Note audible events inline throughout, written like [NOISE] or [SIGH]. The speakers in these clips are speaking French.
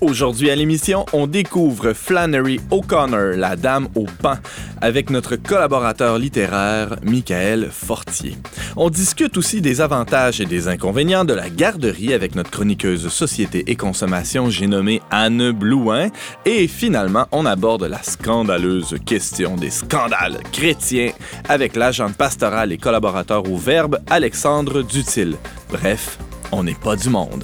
Aujourd'hui à l'émission, on découvre Flannery O'Connor, la dame au pan, avec notre collaborateur littéraire Michael Fortier. On discute aussi des avantages et des inconvénients de la garderie avec notre chroniqueuse société et consommation, j'ai nommé Anne Blouin. Et finalement, on aborde la scandaleuse question des scandales chrétiens avec l'agent pastoral et collaborateur au Verbe, Alexandre Dutil. Bref, on n'est pas du monde.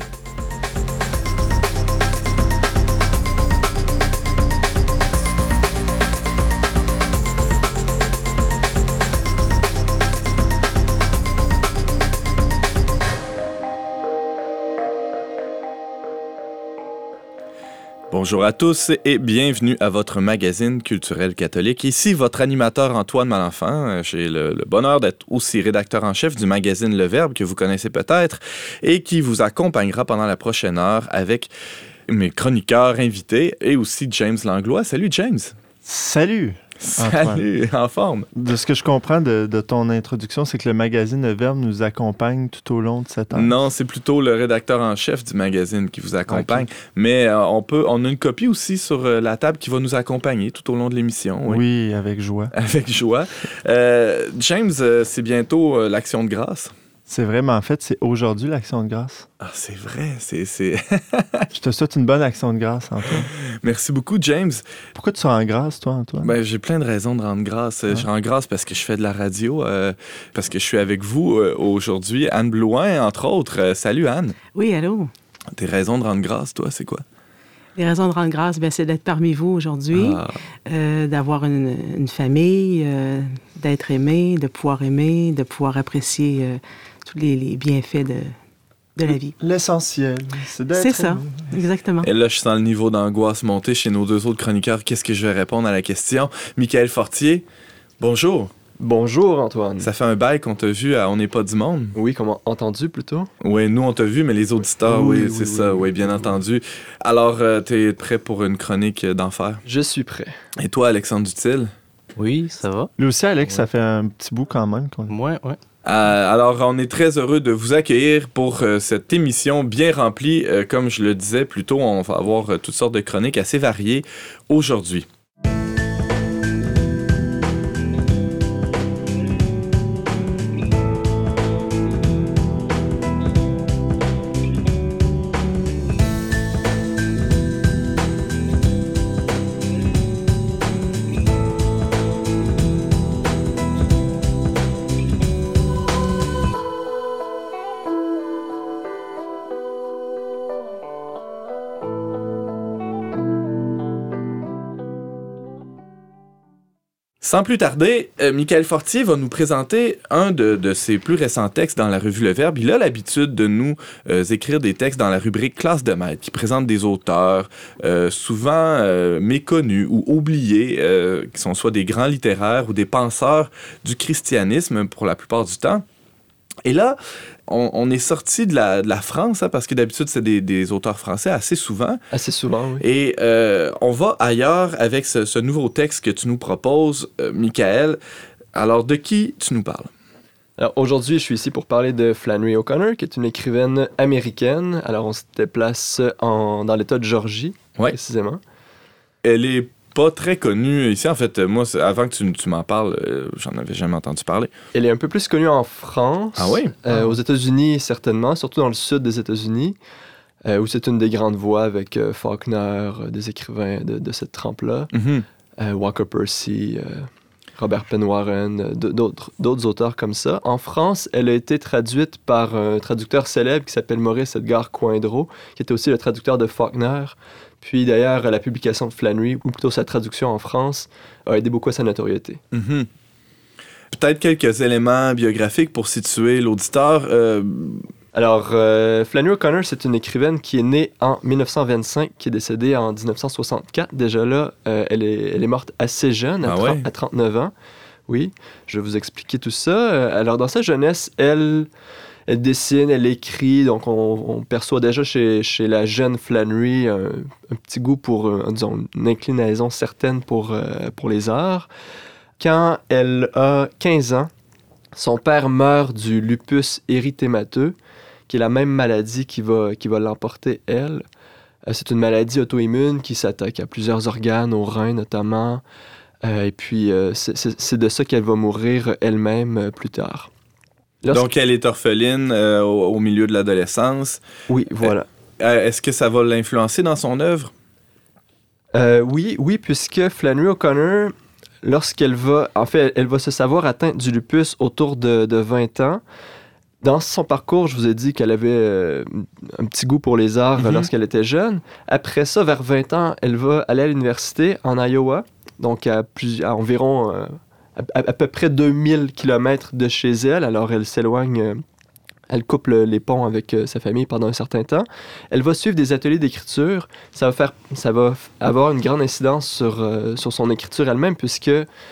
Bonjour à tous et bienvenue à votre magazine culturel catholique. Ici votre animateur Antoine Malenfant. J'ai le, bonheur d'être aussi rédacteur en chef du magazine Le Verbe que vous connaissez peut-être et qui vous accompagnera pendant la prochaine heure avec mes chroniqueurs invités et aussi James Langlois. Salut James. Salut. Salut, en forme. De ce que je comprends de, ton introduction, c'est que le magazine Le Verbe nous accompagne tout au long de cette année. Non, c'est plutôt le rédacteur en chef du magazine qui vous accompagne. Mais euh, on peut, on a une copie aussi sur euh, la table qui va nous accompagner tout au long de l'émission. Oui. avec joie. [LAUGHS] Avec joie. Euh, James, c'est bientôt l'Action de grâce. C'est vraiment, en fait, c'est aujourd'hui l'action de grâce. Ah, c'est vrai, c'est... [LAUGHS] je te souhaite une bonne action de grâce, Antoine. Merci beaucoup, James. Pourquoi tu rends grâce, toi, Antoine? Ben, j'ai plein de raisons de rendre grâce. Je rends grâce parce que je fais de la radio, euh, parce que je suis avec vous euh, aujourd'hui. Anne Blouin, entre autres. Euh, salut, Anne. Oui, allô? Tes raisons de rendre grâce, toi, c'est quoi? Les raisons de rendre grâce, ben, c'est d'être parmi vous aujourd'hui, ah. d'avoir une, une famille, d'être aimé, de pouvoir aimer, de pouvoir apprécier tous les, bienfaits de, de la vie. L'essentiel, c'est d'être. C'est ça, exactement. Et là, je sens le niveau d'angoisse monter chez nos deux autres chroniqueurs. Qu'est-ce que je vais répondre à la question? Michael Fortier, bonjour. Bonjour Antoine. Ça fait un bail qu'on t'a vu à On n'est pas du monde. Oui, comment entendu plutôt. Oui, nous on t'a vu, mais les auditeurs, oui, c'est ça, oui, bien entendu. Alors, tu euh, t'es prêt pour une chronique d'enfer? Je suis prêt. Et toi, Alexandre Dutil? Oui, ça va. Lui aussi, Alex, ça fait un petit bout quand même. Ouais, ouais. Euh, alors, on est très heureux de vous accueillir pour euh, cette émission bien remplie. Euh, comme je le disais plus tôt, on va avoir toutes sortes de chroniques assez variées aujourd'hui. Sans plus tarder, euh, Michael Fortier va nous présenter un de, ses plus récents textes dans la revue Le Verbe. Il a l'habitude de nous euh, écrire des textes dans la rubrique Classe de maître, qui présente des auteurs euh, souvent méconnus ou oubliés, qui sont soit des grands littéraires ou des penseurs du christianisme pour la plupart du temps. Et là, on, est sorti de la, France, hein, parce que d'habitude, c'est des, auteurs français assez souvent. Assez souvent, oui. Et euh, on va ailleurs avec ce, nouveau texte que tu nous proposes, euh, Michael. Alors, de qui tu nous parles? Alors, aujourd'hui, je suis ici pour parler de Flannery O'Connor, qui est une écrivaine américaine. Alors, on se déplace en, dans l'État de Georgie, précisément. Elle est pas très connue ici. En fait, moi, avant que tu, tu m'en parles, euh, j'en avais jamais entendu parler. Elle est un peu plus connue en France. Ah oui? Euh, ah. Aux États-Unis, certainement, surtout dans le sud des États-Unis, euh, où c'est une des grandes voix avec Faulkner, des écrivains de, de cette trempe-là, mm-hmm. Walker Percy. Robert Penn Warren, d'autres auteurs comme ça. En France, elle a été traduite par un traducteur célèbre qui s'appelle Maurice Edgar Coindreau, qui était aussi le traducteur de Faulkner. Puis d'ailleurs, la publication de Flannery, ou plutôt sa traduction en France, a aidé beaucoup à sa notoriété. Mhm. Peut-être quelques éléments biographiques pour situer l'auditeur. Euh, Alors, euh, Flannery O'Connor, c'est une écrivaine qui est née en 1925, qui est décédée en 1964. Déjà là, euh, elle, est, elle est morte assez jeune, à, ah à 39 ans. Oui, je vais vous expliquer tout ça. Alors, dans sa jeunesse, elle elle dessine, elle écrit, donc on, perçoit déjà chez, la jeune Flannery un, petit goût pour, euh, disons, une inclinaison certaine pour, euh, pour les arts. Quand elle a 15 ans, Son père meurt du lupus érythémateux, qui est la même maladie qui va, qui va l'emporter, elle. Euh, c'est une maladie auto-immune qui s'attaque à plusieurs organes, aux reins notamment. Et puis, c'est de ça qu'elle va mourir elle-même plus tard. Donc, elle est orpheline au, milieu de l'adolescence. Oui, voilà. Est-ce que ça va l'influencer dans son œuvre? oui, oui, puisque Flannery O'Connor, lorsqu'elle va, en fait, elle va se savoir atteinte du lupus autour de, de 20 ans. Dans son parcours, je vous ai dit qu'elle avait euh, un petit goût pour les arts mhm. lorsqu'elle était jeune. Après ça, vers 20 ans, elle va aller à l'université en Iowa, donc à, environ euh, à, peu près 2000 km de chez elle. Alors elle s'éloigne, euh, elle coupe les ponts avec sa famille pendant un certain temps. Elle va suivre des ateliers d'écriture. Ça va, faire, ça va avoir une grande incidence sur, sur son écriture elle-même, puisque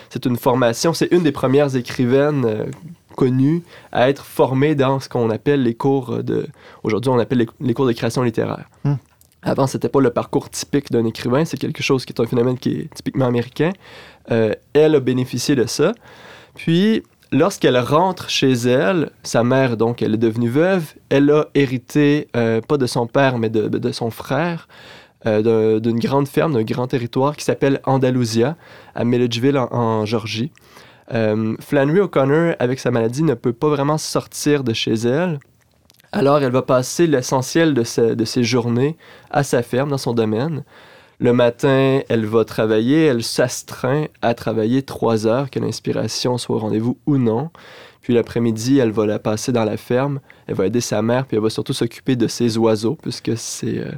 c'est une formation, c'est une des premières écrivaines connu à être formé dans ce qu'on appelle les cours de... Aujourd'hui, on appelle les, cours de création littéraire. Hmm. Avant, c'était pas le parcours typique d'un écrivain, c'est quelque chose qui est un phénomène qui est typiquement américain. Euh, elle a bénéficié de ça. Puis, lorsqu'elle rentre chez elle, sa mère, donc, elle est devenue veuve, elle a hérité, euh, pas de son père, mais de, de son frère, euh, d'une grande ferme, d'un grand territoire qui s'appelle Andalusia, à Milledgeville, en Georgie. Euh, Flannery O'Connor, avec sa maladie, ne peut pas vraiment sortir de chez elle. Alors, elle va passer l'essentiel de, ses journées à sa ferme, dans son domaine. Le matin, elle va travailler, elle s'astreint à travailler trois heures, que l'inspiration soit au rendez-vous ou non. Puis l'après-midi, elle va la passer dans la ferme, elle va aider sa mère, puis elle va surtout s'occuper de ses oiseaux, puisque c'est euh,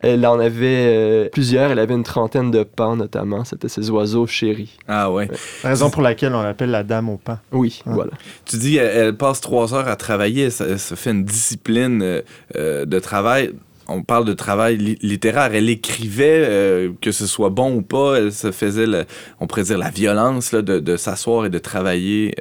elle en avait euh, plusieurs. Elle avait une trentaine de pans, notamment. C'était ses oiseaux chéris. Ah ouais. La raison pour laquelle on l'appelle la dame au pan. Oui, ah. voilà. Tu dis, elle, passe trois heures à travailler. Ça, fait une discipline euh, euh, de travail. On parle de travail littéraire. Elle écrivait, que ce soit bon ou pas, elle se faisait, on pourrait dire, la violence de, s'asseoir et de travailler,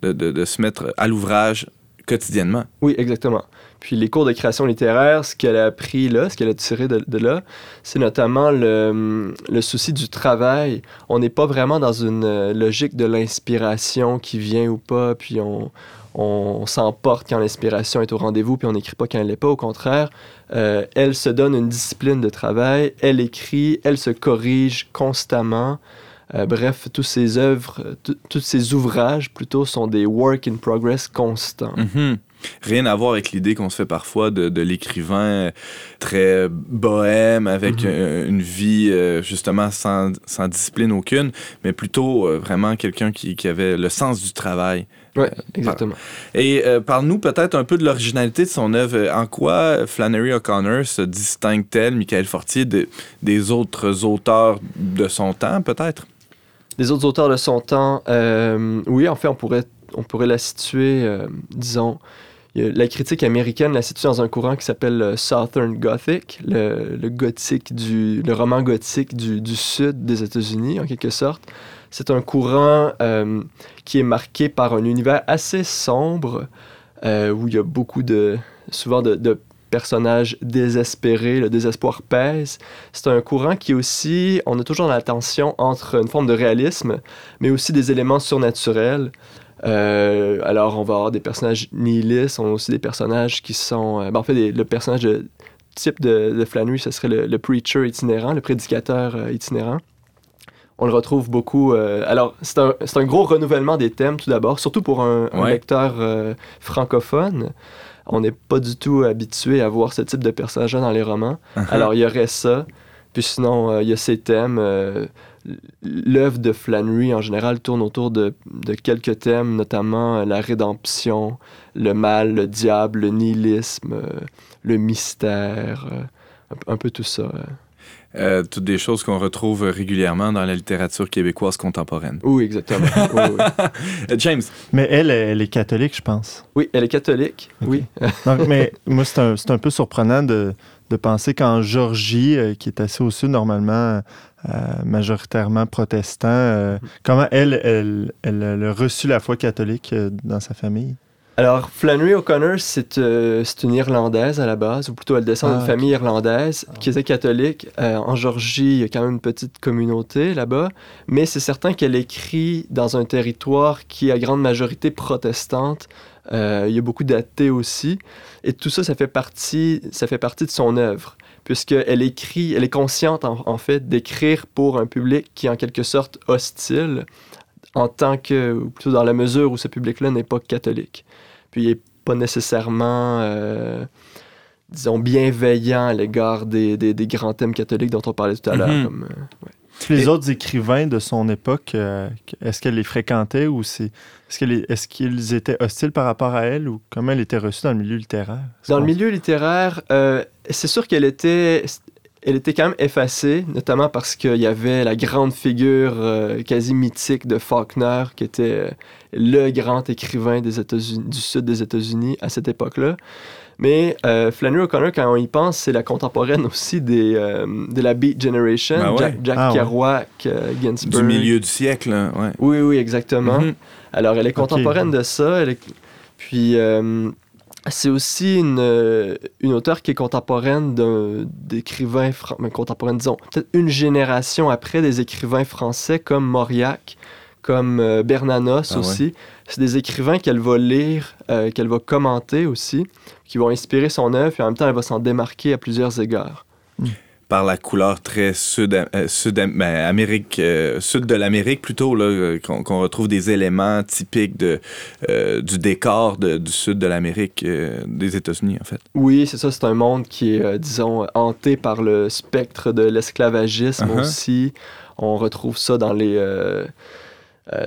de, de se mettre à l'ouvrage quotidiennement. Oui, exactement. Puis les cours de création littéraire, ce qu'elle a appris là, ce qu'elle a tiré de, là, c'est notamment le, le, souci du travail. On n'est pas vraiment dans une euh, logique de l'inspiration qui vient ou pas, puis on, on s'emporte quand l'inspiration est au rendez-vous, puis on n'écrit pas quand elle n'est pas. Au contraire, euh, elle se donne une discipline de travail, elle écrit, elle se corrige constamment. Euh, bref, tous ses œuvres, tous ses ouvrages plutôt sont des work in progress constants. Mm-hmm. Rien à voir avec l'idée qu'on se fait parfois de, l'écrivain très bohème, avec mm-hmm. une vie euh, justement sans, discipline aucune, mais plutôt euh, vraiment quelqu'un qui, avait le sens du travail. Oui, exactement. Et parle-nous peut-être un peu de l'originalité de son œuvre. En quoi Flannery O'Connor se distingue-t-elle, Michael Fortier, des autres auteurs de son temps, peut-être? Des autres auteurs de son temps, euh, oui, en fait, on pourrait, on pourrait la situer, euh, disons, la critique américaine la situe dans un courant qui s'appelle le Southern Gothic, le, gothique du, roman gothique du, sud des États-Unis, en quelque sorte. C'est un courant euh, qui est marqué par un univers assez sombre, où il y a beaucoup de, souvent de, de personnage désespéré, le désespoir pèse. C'est un courant qui aussi, on est toujours la tension entre une forme de réalisme, mais aussi des éléments surnaturels. Euh, alors, on va avoir des personnages nihilistes, on a aussi des personnages qui sont... Euh, ben, en fait, le personnage de, type de, de Flannery, ce serait le, preacher itinérant, le prédicateur euh, itinérant. On le retrouve beaucoup. alors, c'est un, un, gros renouvellement des thèmes, tout d'abord, surtout pour un, un lecteur francophone on n'est pas du tout habitué à voir ce type de personnage dans les romans. Uh-huh. Alors, il y aurait ça. Puis sinon, euh, il y a ces thèmes. Euh, l'œuvre de Flannery, en général, tourne autour de, quelques thèmes, notamment euh, la rédemption, le mal, le diable, le nihilisme, le mystère, un, peu tout ça. Euh, toutes des choses qu'on retrouve régulièrement dans la littérature québécoise contemporaine. Oui, exactement. [LAUGHS] Euh, James? Mais elle, elle est catholique, je pense. Oui, elle est catholique, oui. mais moi, c'est un, un, peu surprenant de, de penser qu'en Georgie, euh, qui est assez au sud normalement, majoritairement protestant, comment elle, elle, elle, a reçu la foi catholique dans sa famille? Alors, Flannery O'Connor, c'est euh, une Irlandaise à la base, ou plutôt elle descend d'une ah, famille irlandaise qui était catholique. Euh, en Georgie, il y a quand même une petite communauté là-bas, mais c'est certain qu'elle écrit dans un territoire qui est à grande majorité protestante. Euh, il y a beaucoup d'athées aussi, et tout ça, ça fait partie, ça fait partie de son œuvre, puisqu'elle écrit, elle est consciente en, en fait d'écrire pour un public qui est en quelque sorte hostile en tant que, ou plutôt dans la mesure où ce public-là n'est pas catholique. Puis il n'est pas nécessairement, euh, disons, bienveillant à l'égard des, des, grands thèmes catholiques dont on parlait tout à l'heure. Euh, les autres écrivains de son époque, euh, est-ce qu'elle les fréquentait ou c'est, est-ce, qu'ils étaient hostiles par rapport à elle ou comment elle était reçue dans le milieu littéraire? Dans le milieu littéraire, c'est sûr qu'elle était, elle était quand même effacée, notamment parce qu'il y avait la grande figure euh, quasi mythique de Faulkner, qui était euh, le grand écrivain des du sud des États-Unis à cette époque-là. Mais euh, Flannery O'Connor, quand on y pense, c'est la contemporaine aussi des, de la Beat Generation, ben Jack, ah Kerouac, Ginsberg. Du milieu du siècle, ouais. Oui, oui, exactement. Mm-hmm. Alors, elle est contemporaine de ça. Elle Puis, c'est aussi une, euh, une auteure qui est contemporaine d'écrivains, contemporaine, disons, peut-être une génération après des écrivains français comme Mauriac, comme euh, Bernanos ah aussi. C'est des écrivains qu'elle va lire, euh, qu'elle va commenter aussi, qui vont inspirer son œuvre, et en même temps, elle va s'en démarquer à plusieurs égards. Hmm par la couleur très sud, euh, sud, ben, Amérique, euh, sud de l'Amérique plutôt, là, qu'on, retrouve des éléments typiques de, euh, du décor du sud de l'Amérique, des États-Unis en fait. Oui, c'est ça, c'est un monde qui est, disons, hanté par le spectre de l'esclavagisme uh-huh. aussi. On retrouve ça dans les...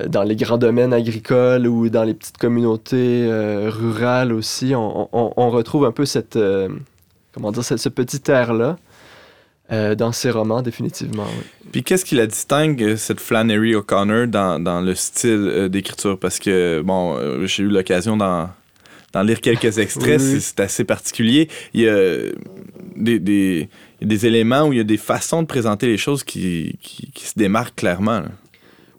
dans les grands domaines agricoles ou dans les petites communautés rurales aussi, on, on, retrouve un peu cette, comment dire, ce, ce petit air-là. Euh, dans ses romans, définitivement. Puis qu'est-ce qui la distingue, euh, cette Flannery O'Connor, dans, dans, le style euh, d'écriture? Parce que, bon, j'ai eu l'occasion d'en, lire quelques extraits, c'est, assez particulier. Il y a des, des, des, éléments où il y a des façons de présenter les choses qui, qui, se démarquent clairement.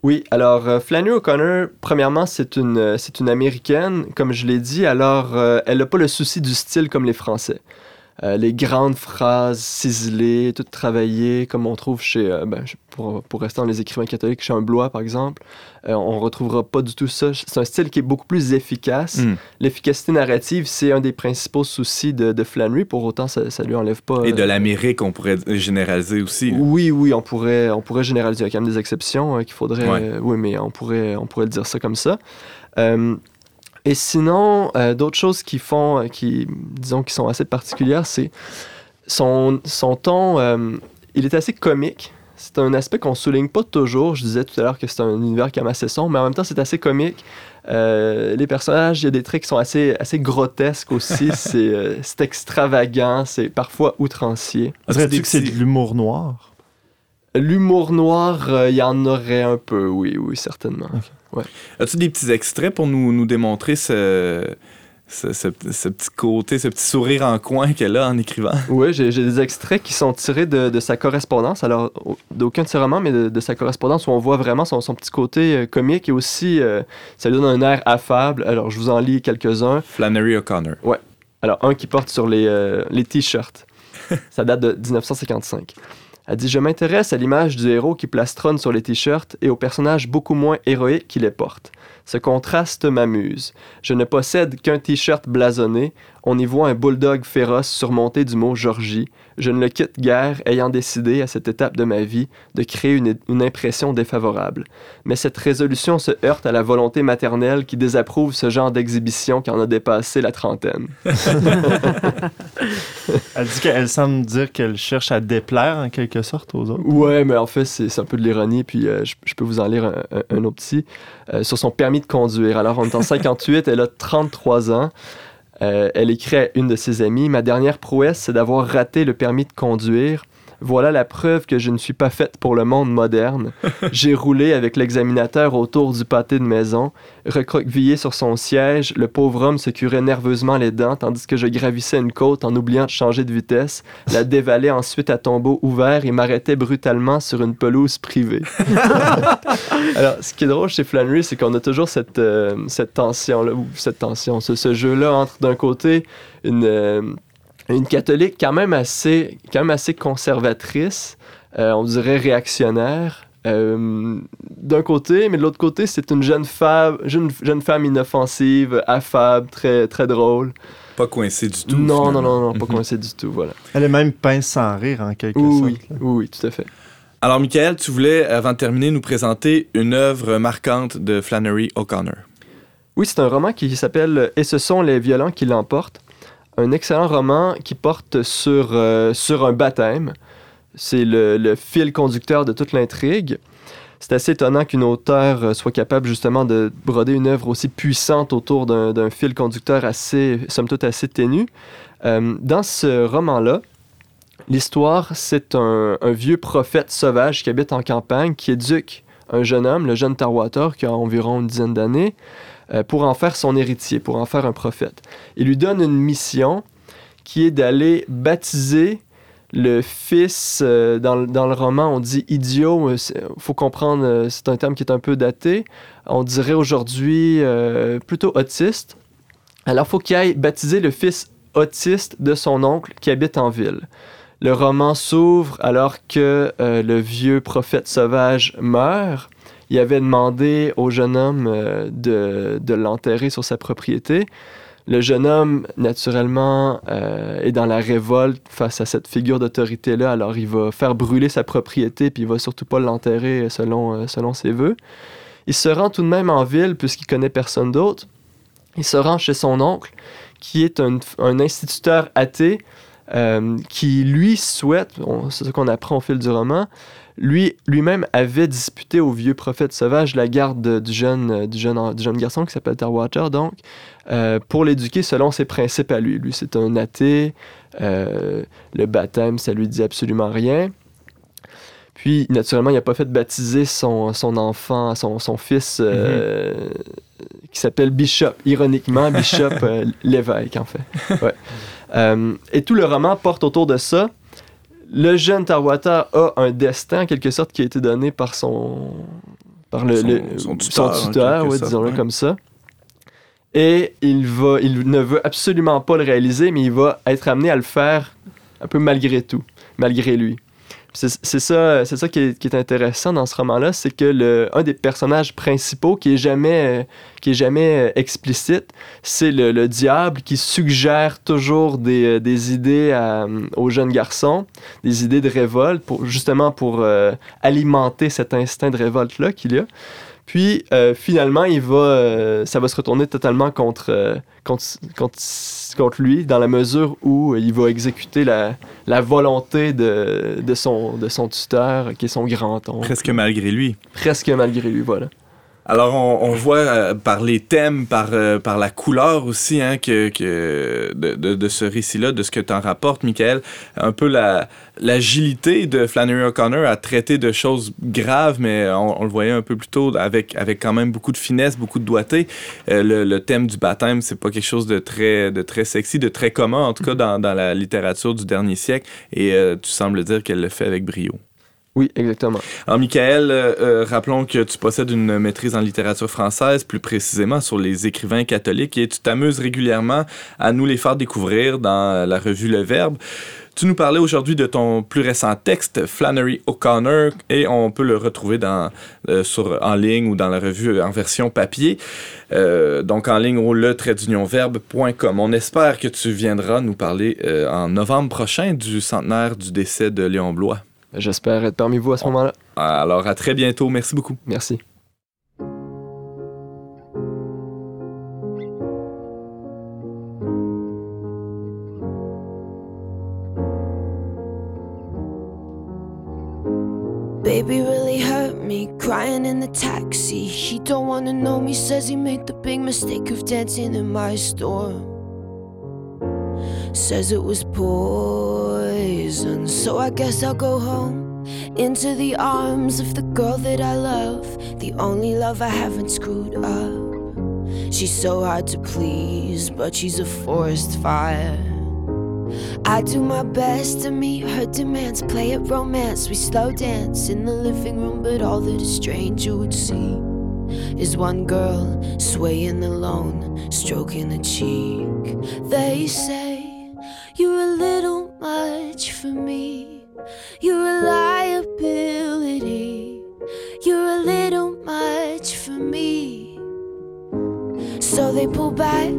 Oui, alors Flannery O'Connor, premièrement, c'est une, c'est une Américaine, comme je l'ai dit, alors elle n'a pas le souci du style comme les Français. Euh, les grandes phrases ciselées, toutes travaillées, comme on trouve chez, euh, ben, pour, pour, rester dans les écrivains catholiques, chez un Blois par exemple. Euh, on retrouvera pas du tout ça. C'est un style qui est beaucoup plus efficace. Hmm. L'efficacité narrative, c'est un des principaux soucis de, de Flannery. Pour autant, ça, ça lui enlève pas. Et de l'Amérique, on pourrait généraliser aussi. Oui, oui, on pourrait, on pourrait généraliser. Il y a quand même des exceptions qu'il faudrait. oui, mais on pourrait, on pourrait dire ça comme ça. Et sinon, euh, d'autres choses qui font, euh, qui, disons, qui sont assez particulières, c'est son, son ton, euh, il est assez comique. C'est un aspect qu'on souligne pas toujours. Je disais tout à l'heure que c'est un univers qui est assez sombre, mais en même temps, c'est assez comique. les personnages, il y a des traits qui sont assez, assez grotesques aussi. [LAUGHS] c'est extravagant, c'est parfois outrancier. Dirais-tu que c'est de l'humour noir? L'humour noir, il y en aurait un peu, oui, oui, certainement. As-tu des petits extraits pour nous, nous démontrer ce, ce, petit côté, ce petit sourire en coin qu'elle a en écrivant? Oui, j'ai des extraits qui sont tirés de, sa correspondance. Alors, d'aucun de ses romans, mais de, sa correspondance où on voit vraiment son, petit côté euh, comique et aussi, euh, ça lui donne un air affable. Alors, je vous en lis quelques-uns. Flannery O'Connor. Ouais. Alors, un qui porte sur les, euh, les t-shirts. [LAUGHS] ça date de 1955. Elle dit Je m'intéresse à l'image du héros qui plastronne sur les t-shirts et aux personnages beaucoup moins héroïques qui les portent. Ce contraste m'amuse. Je ne possède qu'un t-shirt blasonné. On y voit un bulldog féroce surmonté du mot Georgie. Je ne le quitte guère, ayant décidé, à cette étape de ma vie, de créer une, impression défavorable. Mais cette résolution se heurte à la volonté maternelle qui désapprouve ce genre d'exhibition qui en a dépassé la trentaine. [LAUGHS] elle dit qu'elle semble dire qu'elle cherche à déplaire en quelque sorte aux autres. Ouais, mais en fait, c'est un peu de l'ironie, puis euh, je, peux vous en lire un, autre petit. Euh, sur son permis de conduire. Alors, on est en [LAUGHS] 58, elle a 33 ans. Euh, elle écrit à une de ses amies Ma dernière prouesse, c'est d'avoir raté le permis de conduire. Voilà la preuve que je ne suis pas faite pour le monde moderne. [LAUGHS] J'ai roulé avec l'examinateur autour du pâté de maison. Recroquevillé sur son siège, le pauvre homme se curait nerveusement les dents tandis que je gravissais une côte en oubliant de changer de vitesse, la dévalais ensuite à tombeau ouvert et m'arrêtais brutalement sur une pelouse privée. [LAUGHS] Alors, ce qui est drôle chez Flannery, c'est qu'on a toujours cette, euh, cette tension-là, ou cette tension, ce, ce jeu-là entre d'un côté une, euh, une catholique quand même assez, quand même assez conservatrice, euh, on dirait réactionnaire. Euh, d'un côté, mais de l'autre côté, c'est une jeune femme, jeune, jeune femme inoffensive, affable, très, très drôle. Pas coincée du tout. Non, non, non, non, pas coincée du tout, voilà. Elle est même pince sans rire, en quelque oui, sorte. Oui, oui, tout à fait. Alors, Michael, tu voulais, avant de terminer, nous présenter une œuvre marquante de Flannery O'Connor. Oui, c'est un roman qui s'appelle Et ce sont les violents qui l'emportent. Un excellent roman qui porte sur, euh, un baptême. C'est le, fil conducteur de toute l'intrigue. C'est assez étonnant qu'une auteure euh, soit capable justement de broder une œuvre aussi puissante autour d'un fil conducteur assez, somme toute, assez ténu. Euh, dans ce roman-là, l'histoire, c'est un vieux prophète sauvage qui habite en campagne, qui éduque un jeune homme, le jeune Tarwater, qui a environ une dizaine d'années, euh, pour en faire son héritier, pour en faire un prophète. Il lui donne une mission qui est d'aller baptiser le fils, euh, dans, le- roman, on dit idiot, il faut comprendre, euh, c'est un terme qui est un peu daté. On dirait aujourd'hui euh, plutôt autiste. Alors, faut qu'il aille baptiser le fils autiste de son oncle qui habite en ville. Le roman s'ouvre alors que euh, le vieux prophète sauvage meurt. Il avait demandé au jeune homme euh, de, de l'enterrer sur sa propriété. Le jeune homme, naturellement, euh, est dans la révolte face à cette figure d'autorité-là. Alors, il va faire brûler sa propriété, puis il va surtout pas l'enterrer selon, euh, selon ses voeux. Il se rend tout de même en ville, puisqu'il connaît personne d'autre. Il se rend chez son oncle, qui est un, instituteur athée, qui lui souhaite, c'est ce qu'on apprend au fil du roman, lui, lui-même avait disputé au vieux prophète sauvage la garde de- du, jeune, euh, du, jeune, du jeune garçon qui s'appelle Tarwater, donc, euh, pour l'éduquer selon ses principes à lui. Lui, c'est un athée, euh, le baptême, ça lui dit absolument rien. Puis, naturellement, il n'a pas fait baptiser son, son enfant, son, son fils, euh, qui s'appelle Bishop. Ironiquement, Bishop, [LAUGHS] l'évêque, en fait. Ouais. Et tout le roman porte autour de ça. Le jeune Tarwata a un destin, en quelque sorte, qui a été donné par son. par le, Son- le- son tuteur, ouais, disons-le ouais. comme ça. Et il, va, il ne veut absolument pas le réaliser, mais il va être amené à le faire un peu malgré tout, malgré lui. C'est ça, c'est ça qui est, intéressant dans ce roman-là, c'est que le, un des personnages principaux qui est jamais, euh, qui est jamais euh, explicite, c'est le, le diable qui suggère toujours des, euh, des idées aux jeunes garçons, des idées de révolte, justement pour alimenter cet instinct de révolte-là qu'il y a. Puis euh, finalement, il va, euh, ça va se retourner totalement contre, euh, contre, contre, contre lui, dans la mesure où il va exécuter la, la volonté de, de, son, de son tuteur, qui est son grand-oncle. Presque malgré lui. Presque malgré lui, voilà. Alors, on, on voit euh, par les thèmes, par, euh, par la couleur aussi, hein, que, que de, de, de ce récit-là, de ce que tu en rapportes, Michael, un peu la l'agilité de Flannery O'Connor à traiter de choses graves, mais on, on le voyait un peu plus tôt avec, avec quand même beaucoup de finesse, beaucoup de doigté. Euh, le, le thème du baptême, c'est pas quelque chose de très, de très sexy, de très commun, en tout cas dans, dans la littérature du dernier siècle, et euh, tu sembles dire qu'elle le fait avec brio. Oui, exactement. Alors, Michael, euh, euh, rappelons que tu possèdes une maîtrise en littérature française, plus précisément sur les écrivains catholiques, et tu t'amuses régulièrement à nous les faire découvrir dans la revue Le Verbe. Tu nous parlais aujourd'hui de ton plus récent texte, Flannery O'Connor, et on peut le retrouver euh, en ligne ou dans la revue en version papier. Donc en ligne au le-verbe.com. On espère que tu viendras nous parler en novembre prochain du centenaire du décès de Léon Blois. J'espère être parmi vous à ce moment-là. Alors à très bientôt. Merci beaucoup. Merci. Baby really hurt me, crying in the taxi. He don't wanna know me, says he made the big mistake of dancing in my store. Says it was poison. So I guess I'll go home into the arms of the girl that I love, the only love I haven't screwed up. She's so hard to please, but she's a forest fire. I do my best to meet her demands, play at romance. We slow dance in the living room, but all that a stranger would see is one girl swaying alone, stroking a cheek. They say you're a little much for me, you're a liability, you're a little much for me. So they pull back,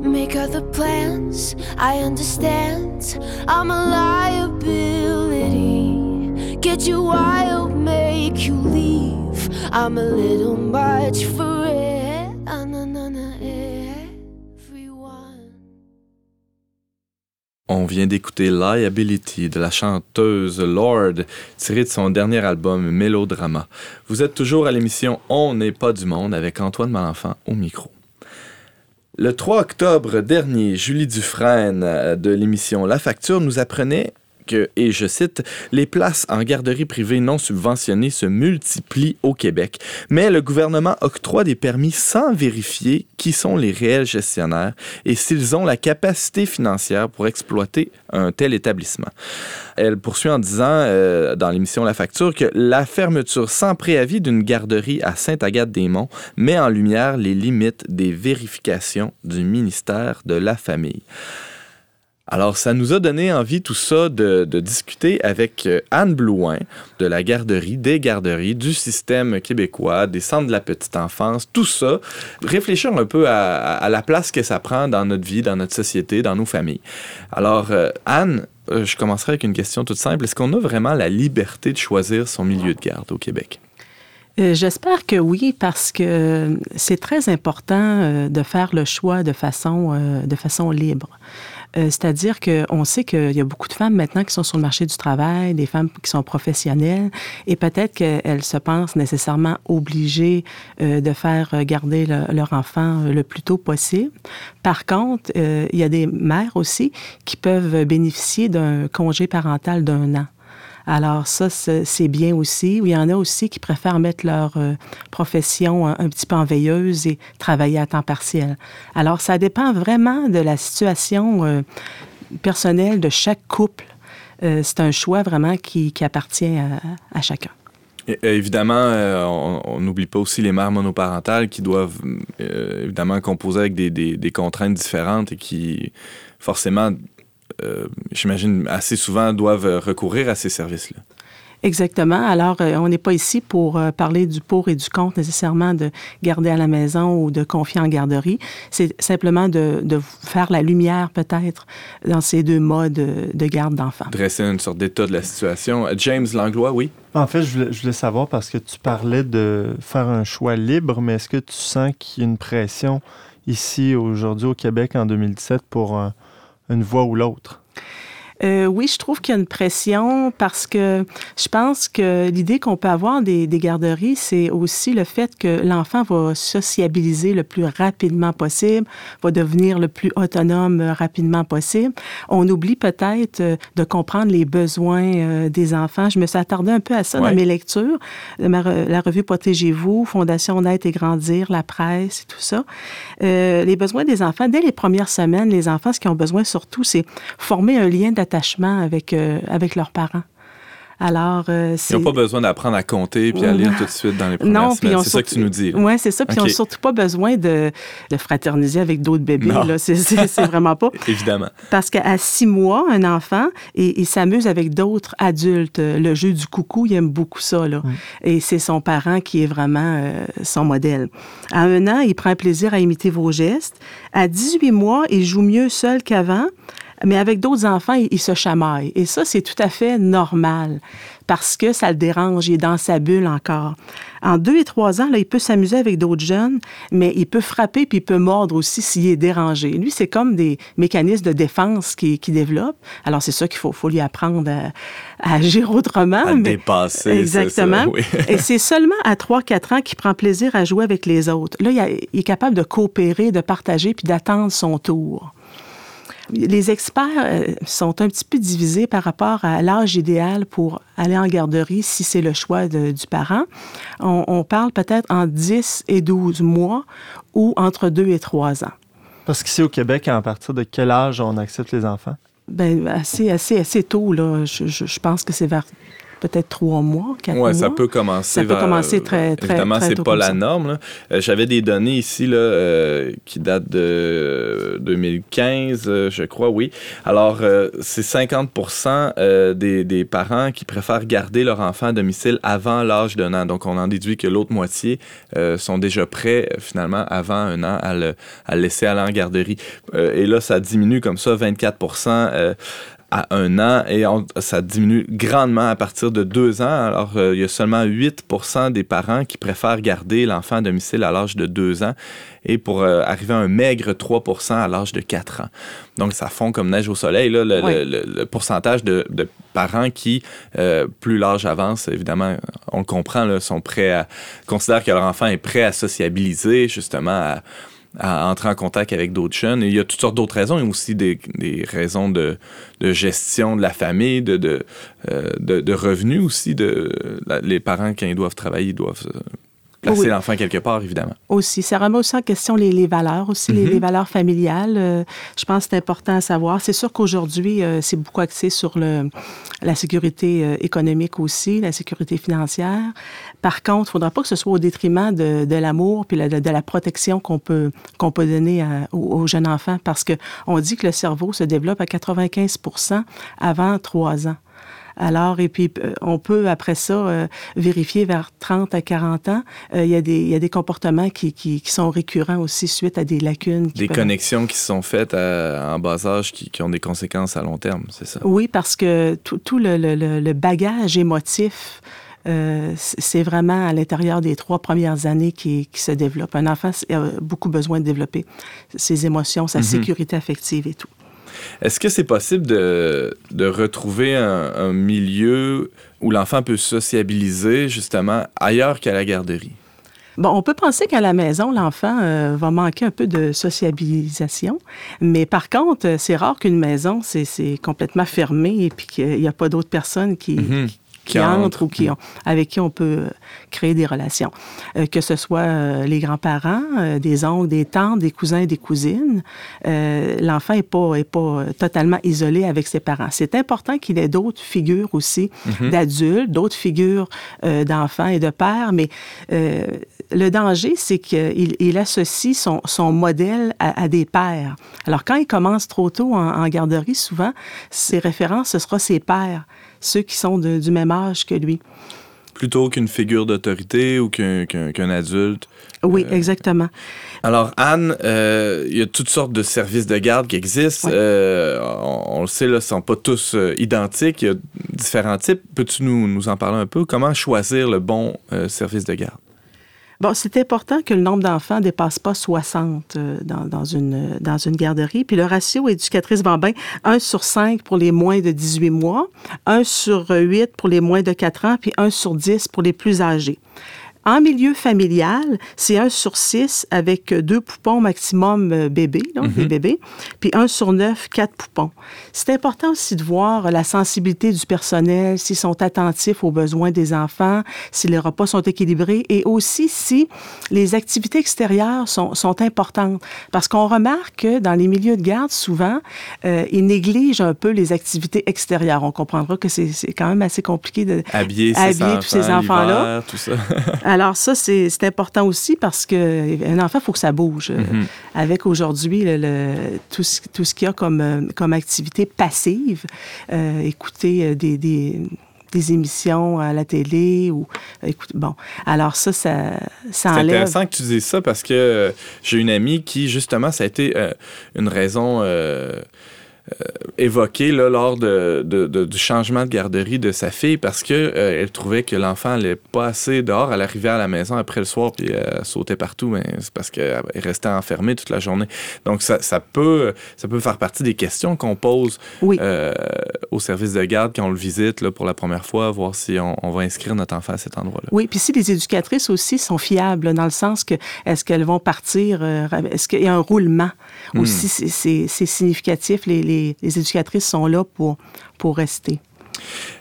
make other plans. I understand, I'm a liability. Get you wild, make you leave. I'm a little much for it. On vient d'écouter Liability de la chanteuse Lord, tiré de son dernier album Mélodrama. Vous êtes toujours à l'émission On n'est pas du monde avec Antoine Malenfant au micro. Le 3 octobre dernier, Julie Dufresne euh, de l'émission La Facture nous apprenait et je cite, les places en garderie privée non subventionnées se multiplient au Québec, mais le gouvernement octroie des permis sans vérifier qui sont les réels gestionnaires et s'ils ont la capacité financière pour exploiter un tel établissement. Elle poursuit en disant euh, dans l'émission La Facture que la fermeture sans préavis d'une garderie à Sainte-Agathe-des-Monts met en lumière les limites des vérifications du ministère de la Famille. Alors, ça nous a donné envie, tout ça, de, discuter avec euh, Anne Blouin de la garderie, des garderies, du système québécois, des centres de la petite enfance, tout ça. Réfléchir un peu à, la place que ça prend dans notre vie, dans notre société, dans nos familles. Alors, euh, Anne, euh, je commencerai avec une question toute simple. Est-ce qu'on a vraiment la liberté de choisir son milieu de garde au Québec? J'espère que oui, parce que c'est très important de faire le choix de façon, de façon libre. Euh, c'est-à-dire qu'on sait qu'il y a beaucoup de femmes maintenant qui sont sur le marché du travail, des femmes qui sont professionnelles, et peut-être qu'elles se pensent nécessairement obligées euh, de faire garder leur enfant le plus tôt possible. Par contre, euh, il y a des mères aussi qui peuvent bénéficier d'un congé parental d'un an. Alors ça, c'est bien aussi. Il y en a aussi qui préfèrent mettre leur euh, profession un, petit peu en veilleuse et travailler à temps partiel. Alors ça dépend vraiment de la situation euh, personnelle de chaque couple. Euh, c'est un choix vraiment qui, appartient à, chacun. évidemment, on n'oublie pas aussi les mères monoparentales qui doivent évidemment composer avec des, des, contraintes différentes et qui forcément euh, j'imagine, assez souvent doivent recourir à ces services-là. Exactement. Alors, euh, on n'est pas ici pour euh, parler du pour et du contre nécessairement de garder à la maison ou de confier en garderie. C'est simplement de, faire la lumière peut-être dans ces deux modes de garde d'enfants. Dresser une sorte d'état de la situation. James Langlois, oui? En fait, je voulais, savoir parce que tu parlais de faire un choix libre, mais est-ce que tu sens qu'il y a une pression ici aujourd'hui au Québec en 2017 pour une voie ou l'autre? Euh, oui, je trouve qu'il y a une pression parce que je pense que l'idée qu'on peut avoir des, garderies, c'est aussi le fait que l'enfant va sociabiliser le plus rapidement possible, va devenir le plus autonome rapidement possible. On oublie peut-être euh, de comprendre les besoins euh, des enfants. Je me suis attardée un peu à ça dans mes lectures. la revue Protégez-vous, Fondation Naître et Grandir, la presse et tout ça. les besoins des enfants, dès les premières semaines, les enfants, ce qu'ils ont besoin surtout, c'est former un lien avec, euh, avec leurs parents. Alors, euh, Ils n'ont pas besoin d'apprendre à compter puis à lire tout de suite dans les premières non, semaines. C'est ça que tu nous dis. Oui, c'est ça. Puis ils n'ont surtout pas besoin de, de fraterniser avec d'autres bébés. C'est vraiment pas. [LAUGHS] Évidemment. Parce qu'à six mois, un enfant, il, s'amuse avec d'autres adultes. Le jeu du coucou, il aime beaucoup ça. Là. Et c'est son parent qui est vraiment euh, son modèle. À un an, il prend plaisir à imiter vos gestes. À 18 mois, il joue mieux seul qu'avant. Mais avec d'autres enfants, il, se chamaille. Et ça, c'est tout à fait normal parce que ça le dérange. Il est dans sa bulle encore. En deux et trois ans, là, il peut s'amuser avec d'autres jeunes, mais il peut frapper puis il peut mordre aussi s'il est dérangé. Lui, c'est comme des mécanismes de défense qui, qui développe. Alors, c'est ça qu'il faut, faut lui apprendre à, agir autrement. À dépasser. Exactement. et c'est seulement à 3-4 ans qu'il prend plaisir à jouer avec les autres. Là, il est capable de coopérer, de partager puis d'attendre son tour. Les experts euh, sont un petit peu divisés par rapport à l'âge idéal pour aller en garderie si c'est le choix du parent. On, on parle peut-être en 10 et 12 mois ou entre 2 et 3 ans. Parce qu'ici au Québec, à partir de quel âge on accepte les enfants? Ben, assez, assez, assez tôt, là. Je, je pense que c'est vers peut-être trois mois, quatre mois. Oui, ça peut commencer. Ça peut commencer très, très Évidemment, très c'est pas la ça. norme. là. Euh, J'avais des données ici là, euh, qui datent de 2015, euh, je crois, oui. Alors, euh, c'est 50 euh, des, des parents qui préfèrent garder leur enfant à domicile avant l'âge d'un an. Donc, on en déduit que l'autre moitié euh, sont déjà prêts, euh, finalement, avant un an, à le, à laisser aller en garderie. Euh, et là, ça diminue comme ça, 24 euh, à un an et on- ça diminue grandement à partir de deux ans. Alors, euh, il y a seulement 8% des parents qui préfèrent garder l'enfant à domicile à l'âge de deux ans et pour euh, arriver à un maigre 3% à l'âge de 4 ans. Donc, ça fond comme neige au soleil, là, le, Oui. le- le- le pourcentage de, de parents qui, euh, plus l'âge avance, évidemment, on le comprend, là, sont prêts à, considèrent que leur enfant est prêt à sociabiliser, justement, à à entrer en contact avec d'autres jeunes. Et il y a toutes sortes d'autres raisons. Il y a aussi des, des raisons de, de gestion de la famille, de, de, euh, de, revenus aussi. De, les parents, quand ils doivent travailler, ils doivent euh, placer Oui. l'enfant quelque part, évidemment. Aussi, ça remet aussi en question les, les valeurs, aussi les, Mhm. les valeurs familiales. Euh, je pense que c'est important à savoir. C'est sûr qu'aujourd'hui, euh, c'est beaucoup axé sur le, la sécurité euh, économique aussi, la sécurité financière. Par contre, il ne faudra pas que ce soit au détriment de, de l'amour puis la- de, de la protection qu'on peut, qu'on peut donner à- aux, aux jeunes enfants parce qu'on dit que le cerveau se développe à 95 avant 3 ans. Alors, et puis, euh, on peut, après ça, euh, vérifier vers 30 à 40 ans. euh, Il y, a des- il y a des comportements qui, qui, qui sont récurrents aussi suite à des lacunes. Des peuvent- connexions qui sont faites à- en bas âge qui, qui ont des conséquences à long terme, c'est ça? Oui, parce que tout, tout le, le- bagage émotif, euh, c'est vraiment à l'intérieur des trois premières années qui, qui se développe. Un enfant a beaucoup besoin de développer ses émotions, sa Mhm. sécurité affective et tout. Est-ce que c'est possible de, de retrouver un, un milieu où l'enfant peut sociabiliser justement ailleurs qu'à la garderie? Bon, on peut penser qu'à la maison, l'enfant euh, va manquer un peu de sociabilisation, mais par contre, euh, c'est rare qu'une maison, c'est complètement fermé et puis qu'il n'y a pas d'autres personnes qui, Mhm. qui entrent ou qui ont, avec qui on peut créer des relations. Euh, que ce soit euh, les grands-parents, euh, des oncles, des tantes, des cousins et des cousines, l'enfant n'est pas, est pas totalement isolé avec ses parents. C'est important qu'il ait d'autres figures aussi d'adultes, d'autres figures d'enfants et de pères, mais le danger, c'est qu'il il associe son, son modèle à, à des pères. Alors, quand il commence trop tôt en, en garderie, souvent, ses références, ce sera ses pères, ceux qui sont de- du même âge que lui. Plutôt qu'une figure d'autorité ou qu'un adulte. Oui, Euh, exactement. Alors, Anne, euh, il y a toutes sortes de services de garde qui existent. Euh, on, on le sait, là, ils ne sont pas tous identiques. Il y a différents types. Peux-tu nous, nous en parler un peu? Comment choisir le bon service de garde? Bon, c'est important que le nombre d'enfants ne dépasse pas 60 euh, dans, dans une, une garderie. Puis le ratio éducatrice Bambin, 1 sur 5 pour les moins de 18 mois, 1 sur 8 pour les moins de 4 ans, puis 1 sur 10 pour les plus âgés. En milieu familial, c'est 1 sur 6 avec deux poupons maximum euh, bébés, là, des bébés, puis 1 sur 9, quatre poupons. C'est important aussi de voir la sensibilité du personnel, s'ils sont attentifs aux besoins des enfants, si les repas sont équilibrés et aussi si les activités extérieures sont, sont importantes. Parce qu'on remarque que dans les milieux de garde, souvent, euh, ils négligent un peu les activités extérieures. On comprendra que c'est quand même assez compliqué de, Habiller, ses Habiller enfants, tous ces enfants-là. [LAUGHS] alors ça, c'est c'est important aussi parce qu'un enfant, il faut que ça bouge. Mhm. Avec aujourd'hui, le, le- tout ce, tout ce qu'il y a comme, euh, comme activité passive, euh, écouter euh, des, des, des émissions à la télé ou... écoute, bon, alors ça, ça, ça C'est enlève... intéressant que tu dises ça parce que j'ai une amie qui, justement, ça a été euh, une raison euh, évoqué là, lors de, du changement de garderie de sa fille parce que elle trouvait que l'enfant n'allait pas assez dehors. Elle arrivait à la maison après le soir puis elle sautait partout, mais c'est parce qu'elle restait enfermée toute la journée. Donc ça, ça, peut, ça peut faire partie des questions qu'on pose au service de garde quand on le visite là, pour la première fois, voir si on, on va inscrire notre enfant à cet endroit-là. Oui, puis si les éducatrices aussi sont fiables dans le sens que est-ce qu'elles vont partir, euh, est-ce qu'il y a un roulement? Hmm. aussi, c'est significatif. Les, les, les, éducatrices sont là pour, pour rester.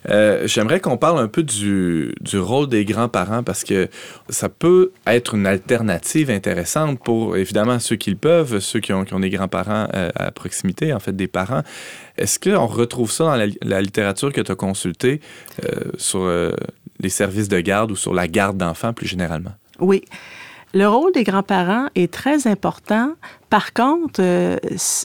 Euh, j'aimerais qu'on parle un peu du, du rôle des grands-parents parce que ça peut être une alternative intéressante pour évidemment ceux qui le peuvent, ceux qui ont, qui ont des grands-parents euh, à proximité, en fait des parents. Est-ce qu'on retrouve ça dans la, littérature que tu as consultée sur les services de garde ou sur la garde d'enfants plus généralement? Oui. Le rôle des grands-parents est très important. Par contre, euh,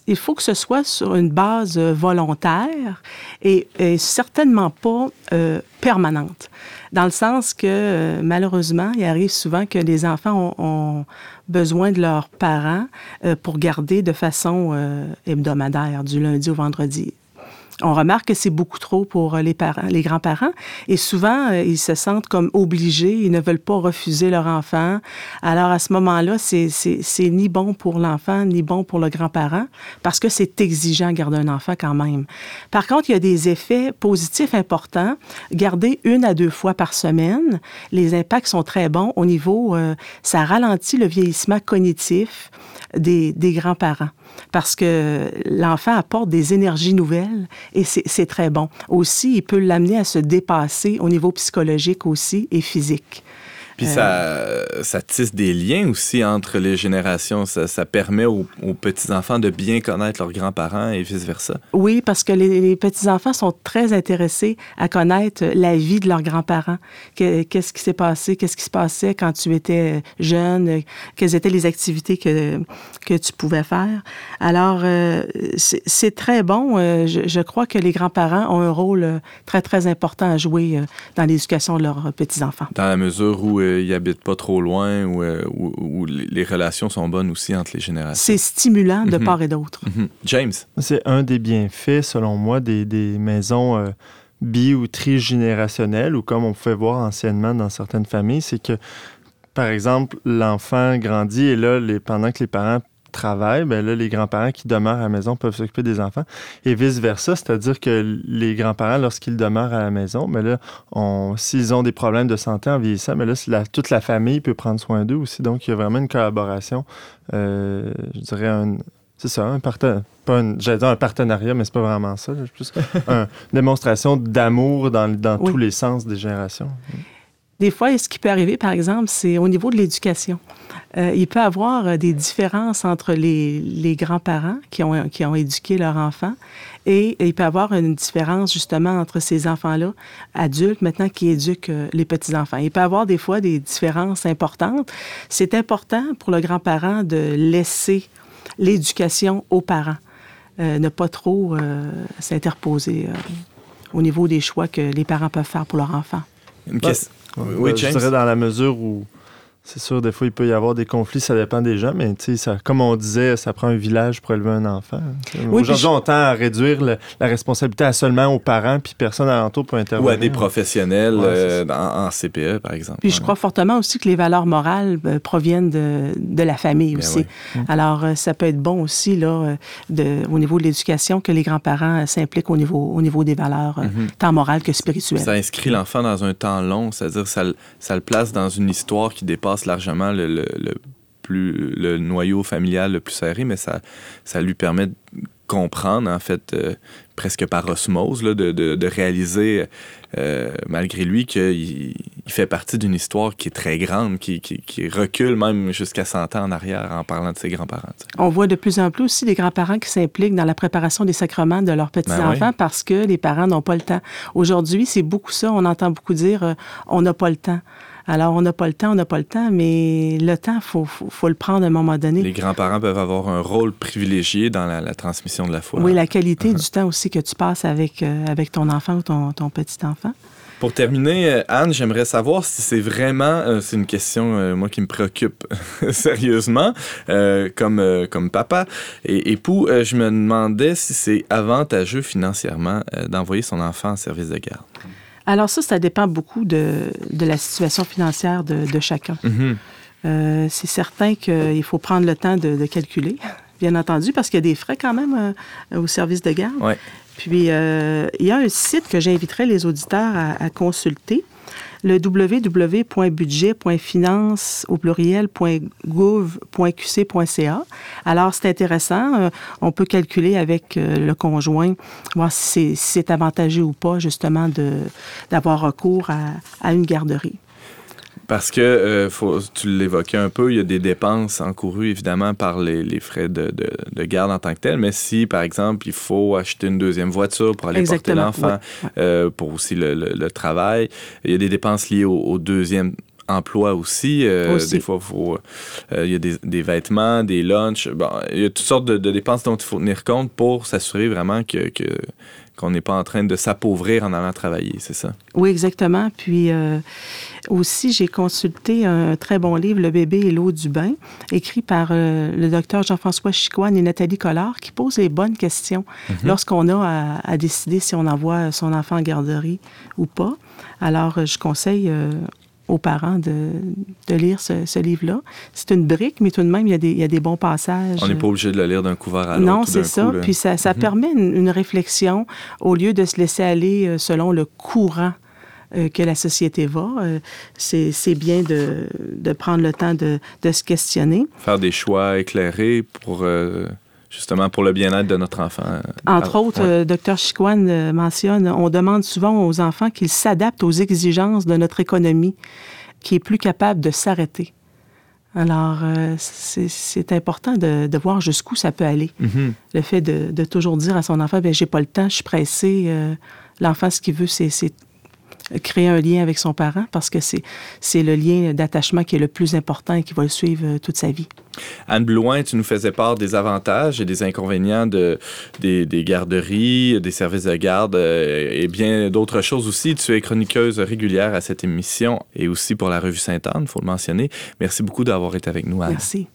il faut que ce soit sur une base euh, volontaire et, certainement pas euh, permanente. Dans le sens que, malheureusement, il arrive souvent que les enfants ont, besoin de leurs parents pour garder de façon hebdomadaire, du lundi au vendredi on remarque que c'est beaucoup trop pour euh, les parents, les grands-parents. Et souvent, euh, ils se sentent comme obligés, ils ne veulent pas refuser leur enfant. Alors, à ce moment-là, c'est, ni bon pour l'enfant, ni bon pour le grand-parent, parce que c'est exigeant garder un enfant quand même. Par contre, il y a des effets positifs importants. Garder une à deux fois par semaine, les impacts sont très bons au niveau, euh, ça ralentit le vieillissement cognitif des, grands-parents parce que l'enfant apporte des énergies nouvelles et c'est très bon. Aussi, il peut l'amener à se dépasser au niveau psychologique aussi et physique. Puis ça, ça tisse des liens aussi entre les générations. Ça, ça permet aux, petits-enfants de bien connaître leurs grands-parents et vice-versa. Oui, parce que les, petits-enfants sont très intéressés à connaître la vie de leurs grands-parents. Qu'est-ce qui s'est passé? Qu'est-ce qui se passait quand tu étais jeune? Quelles étaient les activités que, que tu pouvais faire? Alors, euh, c'est très bon. Euh, je, je, crois que les grands-parents ont un rôle euh, très, très important à jouer dans l'éducation de leurs petits-enfants. Dans la mesure où ils habitent pas trop loin ou euh, où, les relations sont bonnes aussi entre les générations. C'est stimulant de mhm. part et d'autre. Mhm. James? C'est un des bienfaits, selon moi, des, des maisons euh, bi- ou trigénérationnelles, ou comme on pouvait voir anciennement dans certaines familles, c'est que, par exemple, l'enfant grandit et là, les, pendant que les parents travail, ben là, les grands-parents qui demeurent à la maison peuvent s'occuper des enfants et vice-versa, c'est-à-dire que les grands-parents, lorsqu'ils demeurent à la maison, mais ben là, s'ils ont des problèmes de santé en vieillissant, mais ben là, toute la famille peut prendre soin d'eux aussi. Donc, il y a vraiment une collaboration, euh, je dirais un, c'est ça, un partenariat. J'allais dire un partenariat, mais c'est pas vraiment ça. C'est plus [LAUGHS] une démonstration d'amour dans, dans tous les sens des générations. Des fois, ce qui peut arriver, par exemple, c'est au niveau de l'éducation. Euh, il peut y avoir euh, des différences entre les, les grands-parents qui ont, qui ont éduqué leur enfant et, il peut y avoir une différence justement entre ces enfants-là, adultes maintenant, qui éduquent euh, les petits-enfants. Il peut y avoir des fois des différences importantes. C'est important pour le grand-parent de laisser l'éducation aux parents, ne pas trop s'interposer au niveau des choix que les parents peuvent faire pour leur enfant. Une question. Oui, Je dirais dans la mesure où c'est sûr, des fois, il peut y avoir des conflits, ça dépend des gens, mais ça, comme on disait, ça prend un village pour élever un enfant. Aujourd'hui, on tend à réduire la responsabilité à seulement aux parents, puis personne alentour pour intervenir. Ou à des professionnels euh, en, CPE, par exemple. Puis je crois fortement aussi que les valeurs morales euh, proviennent de, de, la famille ben aussi. Alors, euh, ça peut être bon aussi, là, de, au niveau de l'éducation, que les grands-parents s'impliquent au niveau, au niveau des valeurs, mm-hmm. tant morales que spirituelles. Ça inscrit l'enfant dans un temps long, c'est-à-dire ça, ça le place dans une histoire qui dépasse largement le, plus, le noyau familial le plus serré, mais ça, ça lui permet de comprendre, en fait, euh, presque par osmose, là, de, de, réaliser, euh, malgré lui, qu'il il fait partie d'une histoire qui est très grande, qui, qui, recule même jusqu'à 100 ans en arrière en parlant de ses grands-parents. On voit de plus en plus aussi des grands-parents qui s'impliquent dans la préparation des sacrements de leurs petits-enfants ben parce que les parents n'ont pas le temps. Aujourd'hui, c'est beaucoup ça. On entend beaucoup dire euh, on n'a pas le temps. Alors, on n'a pas le temps, on n'a pas le temps, mais le temps, il faut, faut, le prendre à un moment donné. Les grands-parents peuvent avoir un rôle privilégié dans la, transmission de la foi. Oui, la qualité uh-huh. du temps aussi que tu passes avec, euh, avec ton enfant ou ton, ton petit-enfant. Pour terminer, euh, Anne, j'aimerais savoir si c'est vraiment, euh, c'est une question, moi, qui me préoccupe [LAUGHS] sérieusement, comme, comme papa et époux, je me demandais si c'est avantageux financièrement d'envoyer son enfant en service de garde. Alors ça, ça dépend beaucoup de, de la situation financière de, de chacun. Mm-hmm. c'est certain qu'il faut prendre le temps de, de calculer bien entendu, parce qu'il y a des frais quand même au service de garde. Ouais. Puis, euh, il y a un site que j'inviterais les auditeurs à, consulter, le www.budget.finance au pluriel.gouv.qc.ca. Alors, c'est intéressant. Euh, on peut calculer avec euh, le conjoint, voir si c'est avantageux ou pas, justement, d'avoir recours à une garderie. Parce que, euh, faut, tu l'évoquais un peu, il y a des dépenses encourues évidemment par les, frais de, garde en tant que tel, mais si, par exemple, il faut acheter une deuxième voiture pour aller porter l'enfant, euh, pour aussi le, travail, il y a des dépenses liées au, deuxième emploi aussi. Euh, des fois, faut, il y a des, vêtements, des lunchs. Bon, il y a toutes sortes de, dépenses dont il faut tenir compte pour s'assurer vraiment que, qu'on n'est pas en train de s'appauvrir en allant travailler, c'est ça? Oui, exactement. Puis euh, aussi, j'ai consulté un très bon livre, Le bébé et l'eau du bain, écrit par euh, le docteur Jean-François Chicoine et Nathalie Collard, qui pose les bonnes questions mhm. lorsqu'on a à, décider si on envoie son enfant en garderie ou pas. Alors, je conseille euh, aux parents de, de lire ce, livre-là. C'est une brique, mais tout de même, il y a des, il y a des bons passages. On n'est pas obligé de le lire d'un couvert à l'autre. Non, c'est ça. Puis ça, ça mhm. permet une, réflexion au lieu de se laisser aller euh, selon le courant euh, que la société va. Euh, c'est bien de, de, prendre le temps de, de, se questionner. Faire des choix éclairés pour justement pour le bien-être de notre enfant. Entre ah, autres, euh, Dr Chiquan euh, mentionne, on demande souvent aux enfants qu'ils s'adaptent aux exigences de notre économie, qui est plus capable de s'arrêter. Alors, euh, c'est important de, voir jusqu'où ça peut aller. Mm-hmm. Le fait de, toujours dire à son enfant, ben j'ai pas le temps, je suis pressé. L'enfant, ce qu'il veut, c'est créer un lien avec son parent parce que c'est le lien d'attachement qui est le plus important et qui va le suivre euh, toute sa vie. Anne Blouin, tu nous faisais part des avantages et des inconvénients de, des, garderies, des services de garde euh, et bien d'autres choses aussi. Tu es chroniqueuse régulière à cette émission et aussi pour la revue Sainte-Anne, il faut le mentionner. Merci beaucoup d'avoir été avec nous, Anne. Merci.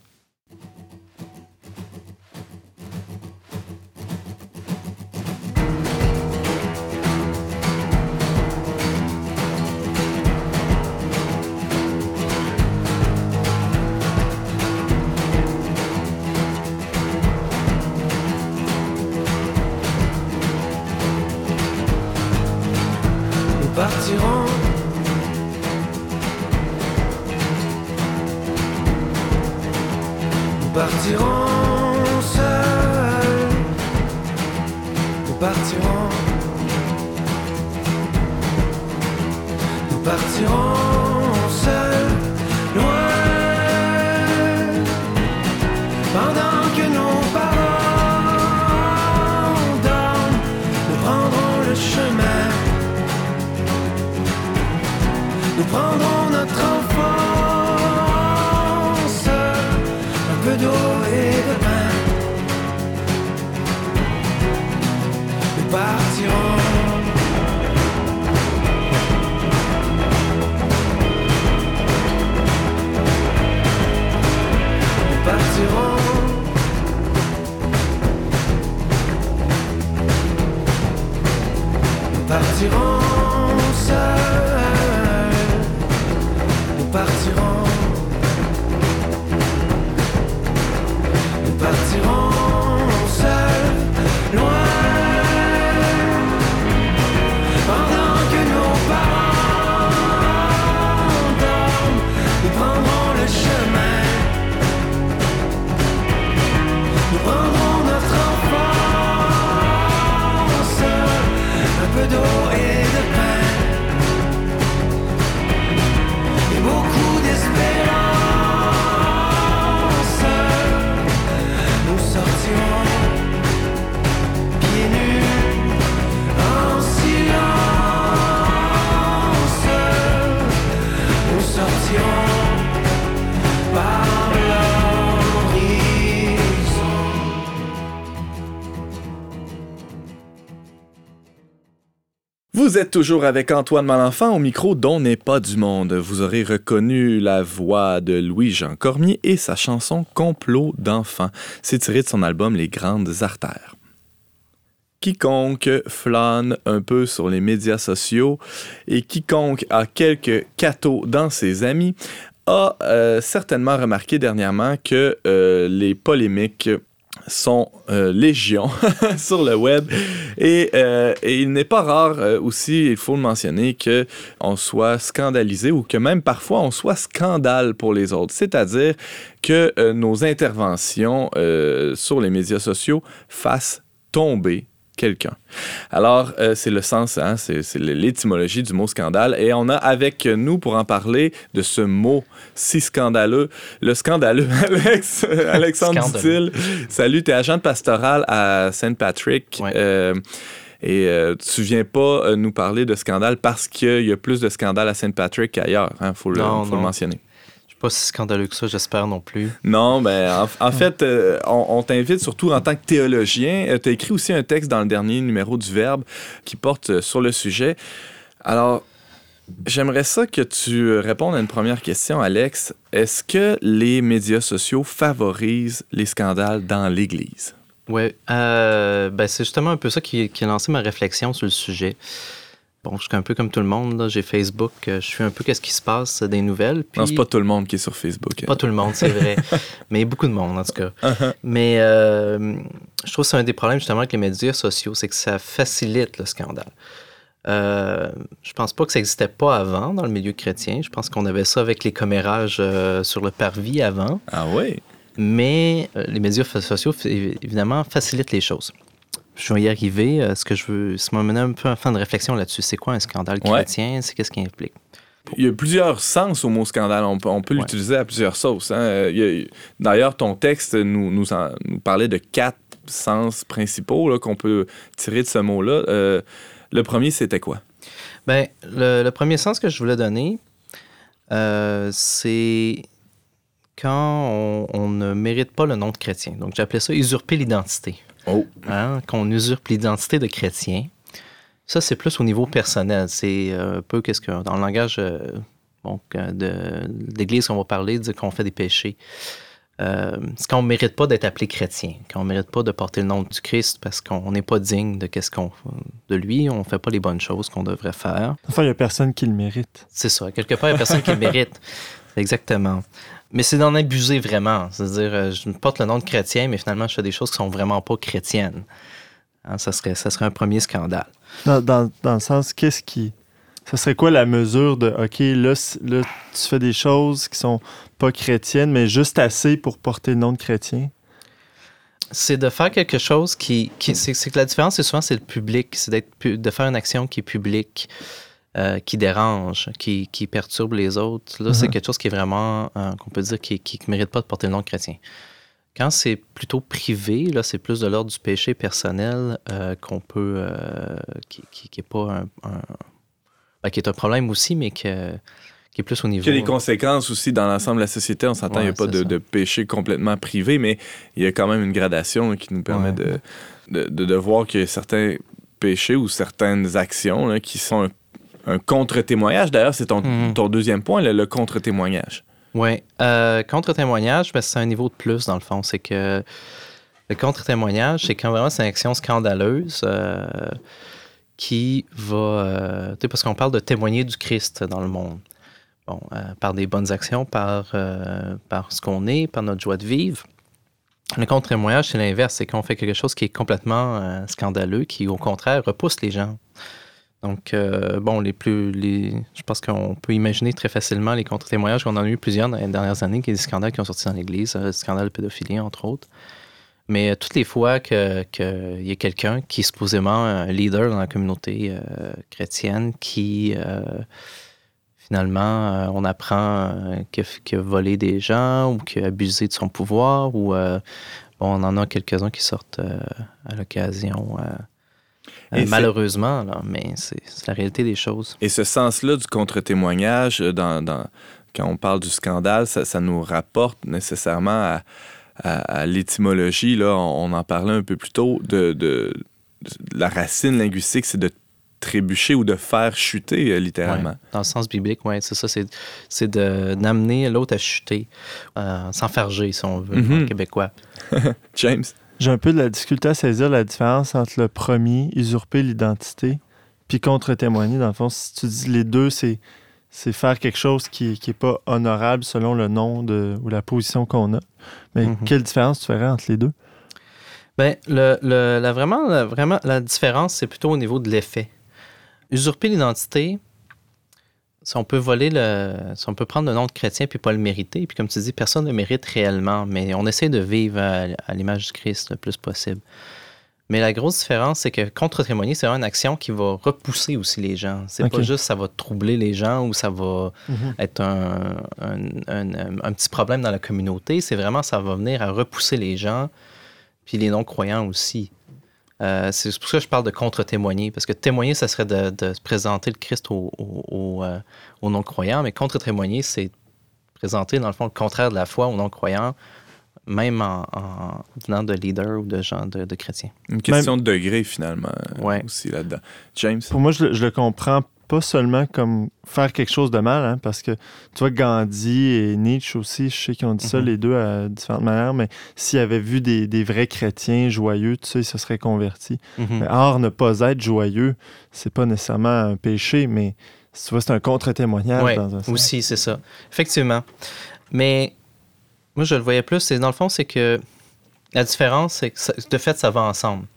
Êtes toujours avec Antoine Malenfant au micro dont n'est pas du monde. Vous aurez reconnu la voix de Louis-Jean Cormier et sa chanson Complot d'enfant. C'est tiré de son album Les Grandes Artères. Quiconque flâne un peu sur les médias sociaux et quiconque a quelques cathos dans ses amis a euh, certainement remarqué dernièrement que euh, les polémiques sont euh, légion [LAUGHS] sur le web. Et, euh, et il n'est pas rare euh, aussi, il faut le mentionner, que on soit scandalisé ou que même parfois on soit scandale pour les autres, c'est-à-dire que nos interventions sur les médias sociaux fassent tomber quelqu'un. Alors, euh, c'est le sens, hein, c'est l'étymologie du mot scandale. Et on a avec nous pour en parler de ce mot si scandaleux, le scandaleux [LAUGHS] Alex, Alexandre Dutil. Salut, tu es agent pastoral à Saint-Patrick. Euh, et euh, tu viens pas nous parler de scandale parce qu'il y a plus de scandales à Saint-Patrick qu'ailleurs. Il hein, faut, le, faut le mentionner pas si scandaleux que ça, j'espère non plus. Non, mais ben, en, fait, euh, on, t'invite surtout en tant que théologien. Euh, tu as écrit aussi un texte dans le dernier numéro du Verbe qui porte euh, sur le sujet. Alors, j'aimerais ça que tu répondes à une première question, Alex. Est-ce que les médias sociaux favorisent les scandales dans l'Église? Oui, ben c'est justement un peu ça qui, qui a lancé ma réflexion sur le sujet. Bon, je suis un peu comme tout le monde. J'ai Facebook. Euh, je suis un peu qu'est-ce qui se passe des nouvelles. Puis... Non, c'est pas tout le monde qui est sur Facebook. Hein. Pas tout le monde, c'est vrai. [LAUGHS] mais beaucoup de monde, en tout cas. Uh-huh. Mais euh, je trouve que c'est un des problèmes, justement, avec les médias sociaux, c'est que ça facilite le scandale. Euh, je pense pas que ça n'existait pas avant dans le milieu chrétien. Je pense qu'on avait ça avec les commérages euh, sur le parvis avant. Ah oui? Mais les médias sociaux, évidemment, facilitent les choses je vais y arriver. Euh, ce que je veux, ça m'a mené un peu à faire une réflexion là-dessus. C'est quoi un scandale chrétien? C'est qu'est-ce qui implique? Il y a plusieurs sens au mot scandale. On peut, l'utiliser à plusieurs sauces. Hein. D'ailleurs, ton texte nous, nous, parlait de quatre sens principaux qu'on peut tirer de ce mot-là. Euh, le premier, c'était quoi? Ben, le, premier sens que je voulais donner, euh, c'est quand on, on, ne mérite pas le nom de chrétien. Donc, j'appelais ça usurper l'identité. Oh. Hein, qu'on usurpe l'identité de chrétien. Ça, c'est plus au niveau personnel. C'est euh, un peu qu'est-ce que, dans le langage euh, de, l'Église qu'on va parler, dire qu'on fait des péchés. Euh, c'est qu'on ne mérite pas d'être appelé chrétien, qu'on ne mérite pas de porter le nom du Christ parce qu'on n'est pas digne de, qu'est-ce qu'on, de lui, on ne fait pas les bonnes choses qu'on devrait faire. Enfin, il n'y a personne qui le mérite. C'est ça. Quelque part, il n'y a personne qui le mérite. [LAUGHS] Exactement. Mais c'est d'en abuser vraiment. C'est-à-dire, euh, je porte le nom de chrétien, mais finalement, je fais des choses qui sont vraiment pas chrétiennes. Hein, ça, serait, ça serait un premier scandale. Dans, dans, dans le sens, qu'est-ce qui. Ça serait quoi la mesure de OK, là, là, tu fais des choses qui sont pas chrétiennes, mais juste assez pour porter le nom de chrétien? C'est de faire quelque chose qui. qui c'est que la différence, c'est souvent, c'est le public. C'est de faire une action qui est publique. Euh, qui dérange, qui, qui, perturbe les autres. Là, c'est mhm. quelque chose qui est vraiment, euh, qu'on peut dire, qui ne mérite pas de porter le nom de chrétien. Quand c'est plutôt privé, là, c'est plus de l'ordre du péché personnel euh, qu'on peut, qui, qui, est pas un, ben, qui est un problème aussi, mais que, qui est plus au niveau. Il y a des conséquences aussi dans l'ensemble de la société. On s'entend, il n'y a pas de, péché complètement privé, mais il y a quand même une gradation qui nous permet de, de, de, voir qu'il y a certains péchés ou certaines actions qui sont un un contre-témoignage. D'ailleurs, c'est ton, mhm. ton, deuxième point, le, contre-témoignage. Oui. Euh, contre-témoignage, ben, c'est un niveau de plus, dans le fond. C'est que le contre-témoignage, c'est quand vraiment c'est une action scandaleuse euh, qui va. Euh, tu sais, parce qu'on parle de témoigner du Christ dans le monde. Bon, par des bonnes actions, par, par ce qu'on est, par notre joie de vivre. Le contre-témoignage, c'est l'inverse. C'est qu'on fait quelque chose qui est complètement scandaleux, qui, au contraire, repousse les gens. Donc, euh, bon, les plus. Je pense qu'on peut imaginer très facilement les contre-témoignages. On en a eu plusieurs dans les dernières années, qui des scandales qui ont sorti dans l'Église, euh, scandales de pédophilie, entre autres. Mais euh, toutes les fois qu'il y a quelqu'un qui est supposément un leader dans la communauté chrétienne qui. Finalement, on apprend qu'il a, volé des gens ou qu'il a abusé de son pouvoir ou bon, on en a quelques-uns qui sortent à l'occasion euh, malheureusement, mais c'est la réalité des choses. Et ce sens-là du contre-témoignage, euh, dans, quand on parle du scandale, ça, nous rapporte nécessairement à, l'étymologie. Là, on, en parlait un peu plus tôt de, de la racine linguistique, c'est de trébucher ou de faire chuter, littéralement. dans le sens biblique, oui, c'est ça. C'est d'amener l'autre à chuter, s'enfarger, si on veut, en mhm. québécois. [LAUGHS] James? J'ai un peu de la difficulté à saisir la différence entre le premier, usurper l'identité, puis contre-témoigner. Dans le fond, si tu dis les deux, c'est c'est faire quelque chose qui n'est est pas honorable selon le nom de, ou la position qu'on a. Mais mhm. quelle différence tu ferais entre les deux? Bien, le, la, vraiment, vraiment, la différence, c'est plutôt au niveau de l'effet. Usurper l'identité, si on peut voler le. Si on peut prendre le nom de chrétien puis pas le mériter, puis comme tu dis, personne ne le mérite réellement, mais on essaie de vivre à l'image du Christ le plus possible. Mais la grosse différence, c'est que contre-témoigner, c'est une action qui va repousser aussi les gens. C'est pas juste ça va troubler les gens ou ça va mhm. être un, un, petit problème dans la communauté. C'est vraiment ça va venir à repousser les gens, puis les non-croyants aussi. Euh, c'est pour ça que je parle de contre-témoigner, parce que témoigner, ça serait de, présenter le Christ aux, euh, aux non-croyants, mais contre-témoigner, c'est présenter, dans le fond, le contraire de la foi aux non-croyants même en, venant de leaders ou de gens de, chrétiens. Une question de degré, finalement, aussi là-dedans. James? Pour moi, je, le comprends pas seulement comme faire quelque chose de mal, hein, parce que tu vois, Gandhi et Nietzsche aussi, je sais qu'ils ont dit ça mhm. les deux à différentes manières, mais s'ils avaient vu des, vrais chrétiens joyeux, tu sais, ils se seraient convertis. Mhm. or, ne pas être joyeux, c'est pas nécessairement un péché, mais tu vois, c'est un contre-témoignage dans un sens. Aussi, c'est ça. Effectivement. Mais moi, je le voyais plus. C'est, dans le fond, c'est que la différence, c'est que de fait, ça va ensemble.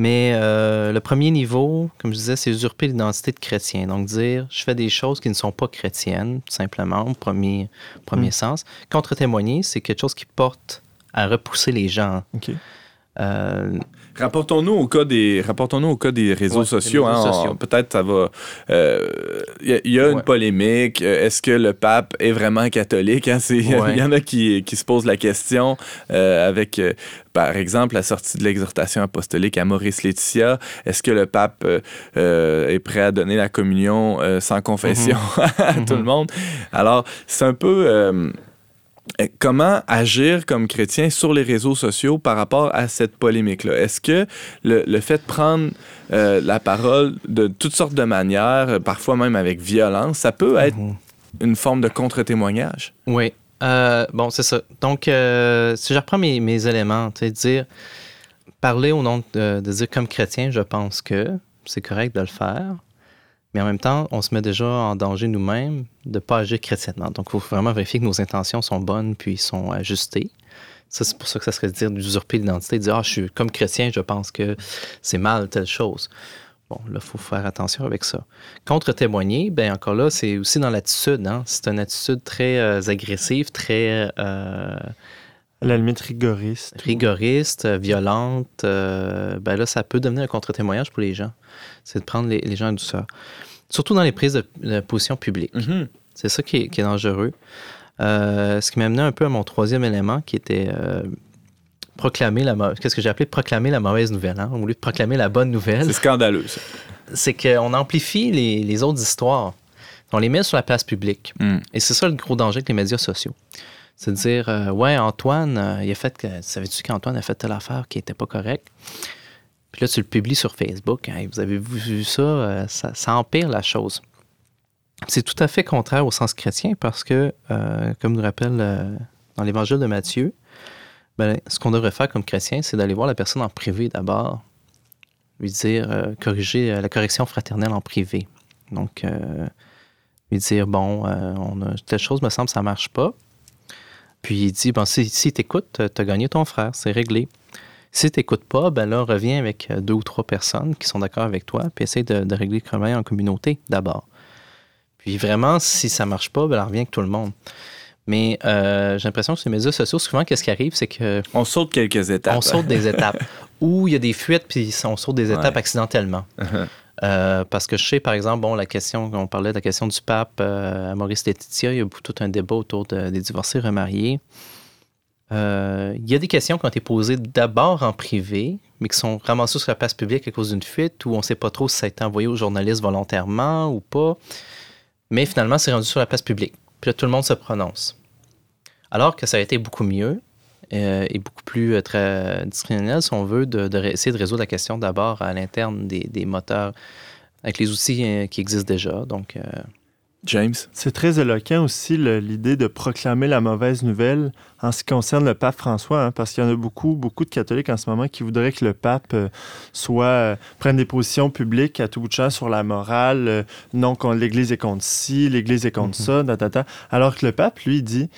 Mais euh, le premier niveau, comme je disais, c'est usurper l'identité de chrétien. Donc, dire je fais des choses qui ne sont pas chrétiennes, tout simplement, au premier, premier hmm. sens. Contre-témoigner, c'est quelque chose qui porte à repousser les gens. Euh, Rapportons-nous au cas des, rapportons-nous au cas des réseaux sociaux. Hein, peut-être ça va. Il euh, y, a une polémique. Euh, est-ce que le pape est vraiment catholique hein? [LAUGHS] Il y en a qui, qui, se posent la question euh, avec, par exemple, la sortie de l'exhortation apostolique à Maurice Laetitia. Est-ce que le pape est prêt à donner la communion sans confession mm-hmm. [LAUGHS] à tout le mm-hmm. monde? Alors, c'est un peu comment agir comme chrétien sur les réseaux sociaux par rapport à cette polémique-là? Est-ce que le, fait de prendre euh, la parole de toutes sortes de manières, euh, parfois même avec violence, ça peut être mhm. une forme de contre-témoignage? Oui. bon, c'est ça. Donc, si je reprends mes, mes éléments, tu sais, dire, parler au nom de, de dire comme chrétien, je pense que c'est correct de le faire. Mais en même temps, on se met déjà en danger nous-mêmes de ne pas agir chrétiennement. Donc, il faut vraiment vérifier que nos intentions sont bonnes puis sont ajustées. Ça, c'est pour ça que ça serait dire d'usurper l'identité, de dire Ah, je suis comme chrétien, je pense que c'est mal telle chose. Bon, là, il faut faire attention avec ça. Contre-témoigner, bien encore là, c'est aussi dans l'attitude. Hein? C'est une attitude très euh, agressive, très. Euh, à la limite rigoriste. Rigoriste, euh, violente. ben là, ça peut devenir un contre-témoignage pour les gens c'est de prendre les, gens en douceur. Surtout dans les prises de, position publique. Mm-hmm. C'est ça qui est, dangereux. Euh, ce qui m'a amené un peu à mon troisième élément, qui était euh, proclamer la qu'est-ce que j'ai appelé proclamer la mauvaise nouvelle, hein, au lieu de proclamer la bonne nouvelle. C'est scandaleux, ça. [LAUGHS] C'est qu'on amplifie les, autres histoires. On les met sur la place publique. Mm. Et c'est ça le gros danger avec les médias sociaux. C'est de dire, euh, ouais, Antoine, il a fait, savais-tu qu'Antoine a fait telle affaire qui n'était pas correcte? Puis là, tu le publies sur Facebook. vous avez vu euh, ça, ça, empire la chose. C'est tout à fait contraire au sens chrétien parce que, euh, comme nous rappelle euh, dans l'évangile de Matthieu, ben, ce qu'on devrait faire comme chrétien, c'est d'aller voir la personne en privé d'abord, lui dire, corriger la correction fraternelle en privé. Donc, lui dire, bon, on a, telle chose, me semble, ça marche pas. Puis il dit, bon, si, si tu écoutes, tu as gagné ton frère, c'est réglé. Si tu n'écoutes pas, ben là, reviens avec euh, deux ou trois personnes qui sont d'accord avec toi, puis essaye de, régler le problème en communauté d'abord. Puis vraiment, si ça ne marche pas, ben reviens avec tout le monde. Mais euh, j'ai l'impression que sur les médias sociaux, souvent, qu'est-ce qui arrive, c'est que. On saute quelques étapes. On saute des [LAUGHS] étapes. Ou il y a des fuites, puis on saute des étapes accidentellement. Euh, parce que je sais, par exemple, bon, la question, on parlait de la question du pape à Maurice Laetitia, il y a tout un débat autour des divorcés remariés. Euh, il y a des questions qui ont été posées d'abord en privé, mais qui sont ramassées sur la place publique à cause d'une fuite où on ne sait pas trop si ça a été envoyé aux journalistes volontairement ou pas. Mais finalement, c'est rendu sur la place publique. Puis là, tout le monde se prononce. Alors que ça a été beaucoup mieux euh, et beaucoup plus euh, très si on veut, de, essayer de résoudre la question d'abord à l'interne des, moteurs avec les outils euh, qui existent déjà. Donc, euh, James? C'est très éloquent aussi l'idée de proclamer la mauvaise nouvelle en ce qui concerne le pape François, hein, parce qu'il y en a beaucoup, beaucoup de catholiques en ce moment qui voudraient que le pape euh, soit euh, prenne des positions publiques à tout bout de champ sur la morale, euh, non l'Église est contre ci, l'Église est contre Mhm. ça, ta. alors que le pape lui dit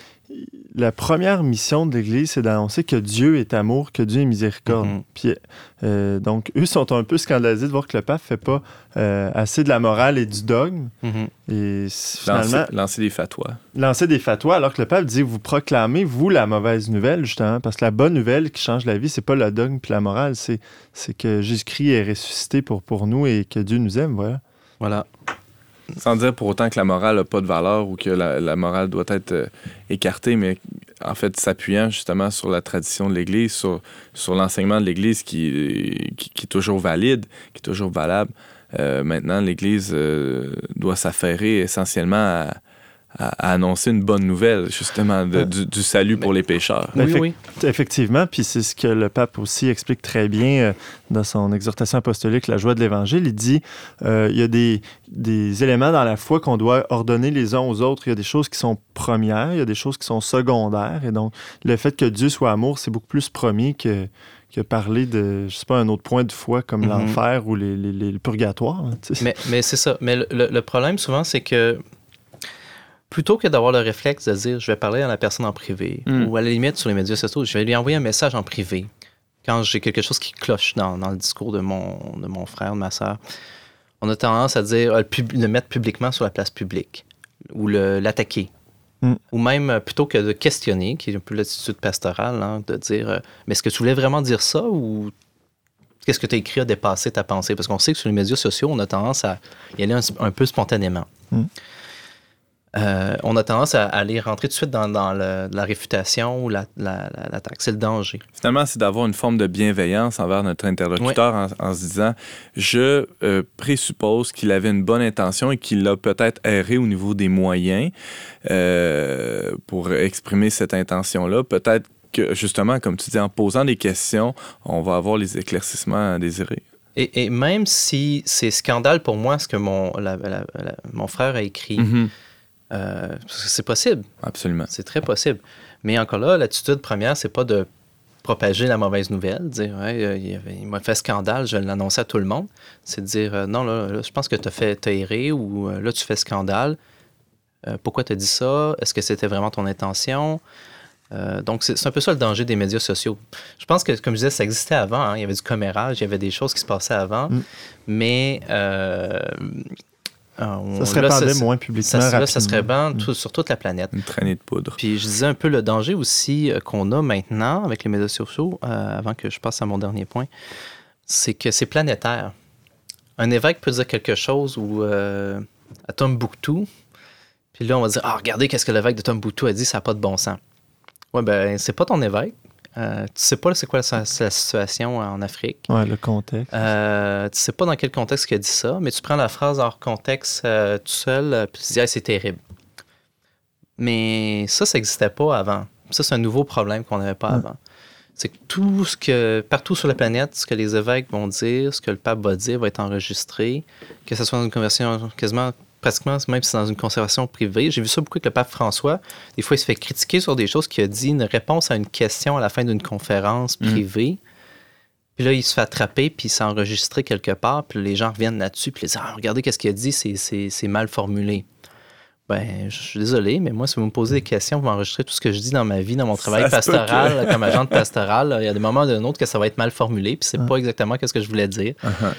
la première mission de l'Église, c'est d'annoncer que Dieu est amour, que Dieu est miséricorde. Mhm. Puis, euh, donc, eux sont un peu scandalisés de voir que le pape fait pas euh, assez de la morale et du dogme. mhm. Et finalement, Lancer, lancer des fatwas. lancer des fatwas, alors que le pape dit vous proclamez, vous, la mauvaise nouvelle, justement, parce que la bonne nouvelle qui change la vie, c'est pas le dogme puis la morale, c'est, c'est que Jésus-Christ est ressuscité pour, pour nous et que Dieu nous aime, voilà. voilà. Sans dire pour autant que la morale n'a pas de valeur ou que la, morale doit être euh, écartée, mais en fait s'appuyant justement sur la tradition de l'Église, sur, l'enseignement de l'Église qui, qui, qui est toujours valide, qui est toujours valable. Euh, maintenant, l'Église euh, doit s'affairer essentiellement à, à- à annoncer une bonne nouvelle, justement, de- Euh, du, du salut pour les pécheurs. Ben, oui, oui. Effectivement, puis c'est ce que le pape aussi explique très bien euh, dans son exhortation apostolique, La joie de l'Évangile. Il dit euh, il y a des, des éléments dans la foi qu'on doit ordonner les uns aux autres. Il y a des choses qui sont premières, il y a des choses qui sont secondaires. Et donc, le fait que Dieu soit amour, c'est beaucoup plus premier que, que parler de, je sais pas, un autre point de foi comme Mhm. l'enfer ou les, les- les- le purgatoire. hein. Mais, mais c'est ça. Mais le, le- le problème, souvent, c'est que plutôt que d'avoir le réflexe de dire je vais parler à la personne en privé, Mm. ou à la limite sur les médias sociaux, je vais lui envoyer un message en privé quand j'ai quelque chose qui cloche dans, dans le discours de mon, de mon frère, de ma soeur, on a tendance à dire euh, le, pub- le mettre publiquement sur la place publique ou l'attaquer. Mm. Ou même, euh, plutôt que de questionner, qui est un peu l'attitude pastorale, hein, de dire euh, Mais est-ce que tu voulais vraiment dire ça ou qu'est-ce que tu as écrit a dépassé ta pensée? Parce qu'on sait que sur les médias sociaux, on a tendance à y aller un, un peu spontanément. Mm. Euh, on a tendance à aller rentrer tout de suite dans, dans le- la réfutation ou la- la- la- l'attaque. c'est le danger. Finalement, c'est d'avoir une forme de bienveillance envers notre interlocuteur en, en se disant je euh, présuppose qu'il avait une bonne intention et qu'il a peut-être erré au niveau des moyens euh, pour exprimer cette intention-là. Peut-être que, justement, comme tu dis, en posant des questions, on va avoir les éclaircissements désirés. Et, et même si c'est scandale pour moi ce que mon, frère a écrit, Mhm. Euh, c'est possible, Absolument. c'est très possible. Mais encore là, l'attitude première, c'est pas de propager la mauvaise nouvelle, dire ouais, euh, il, m'a fait scandale, je l'annoncer à tout le monde. C'est de dire euh, non, là, là, je pense que tu as fait erré ou euh, là, tu fais scandale. Euh, pourquoi tu as dit ça? Est-ce que c'était vraiment ton intention? Euh, donc, c'est c'est un peu ça le danger des médias sociaux. Je pense que, comme je disais, ça existait avant. hein. Il y avait du commérage, il y avait des choses qui se passaient avant. Mm. Mais. euh, on- Ça se là, ça- moins publiquement. ça, là, ça se rapidement. répand tout- sur toute la planète. Une traînée de poudre. Puis je disais un peu le danger aussi euh, qu'on a maintenant avec les médias sociaux, euh, avant que je passe à mon dernier point, c'est que c'est planétaire. Un évêque peut dire quelque chose ou euh, à Tombouctou, puis là on va dire Ah, regardez qu'est-ce que l'évêque de Tombouctou a dit, ça n'a pas de bon sens. Ouais, ben c'est pas ton évêque. Euh, tu sais pas c'est quoi la, la situation en Afrique? Ouais, le contexte. Euh, tu sais pas dans quel contexte il a dit ça, mais tu prends la phrase hors contexte euh, tout seul, puis tu dis Hey, c'est terrible. Mais ça, ça n'existait pas avant. Ça, c'est un nouveau problème qu'on n'avait pas Ouais. avant. C'est que tout ce que, partout sur la planète, ce que les évêques vont dire, ce que le pape va dire va être enregistré, que ce soit dans une conversation quasiment, pratiquement, même si c'est dans une conservation privée. J'ai vu ça beaucoup avec le pape François. Des fois, il se fait critiquer sur des choses qu'il a dit, une réponse à une question à la fin d'une conférence Mhm. privée. Puis là, il se fait attraper, puis c'est enregistré quelque part, puis les gens reviennent là-dessus, puis ils disent Ah, regardez qu'est-ce qu'il a dit, c'est- c'est c'est mal formulé. Ben, je suis désolé, mais moi, si vous me posez des questions, vous m'enregistrez tout ce que je dis dans ma vie, dans mon travail Ça pastoral, que- [LAUGHS] comme agent pastoral. Il y a des moments d'un autre que ça va être mal formulé, puis c'est Ah. pas exactement ce que je voulais dire. Uh-huh.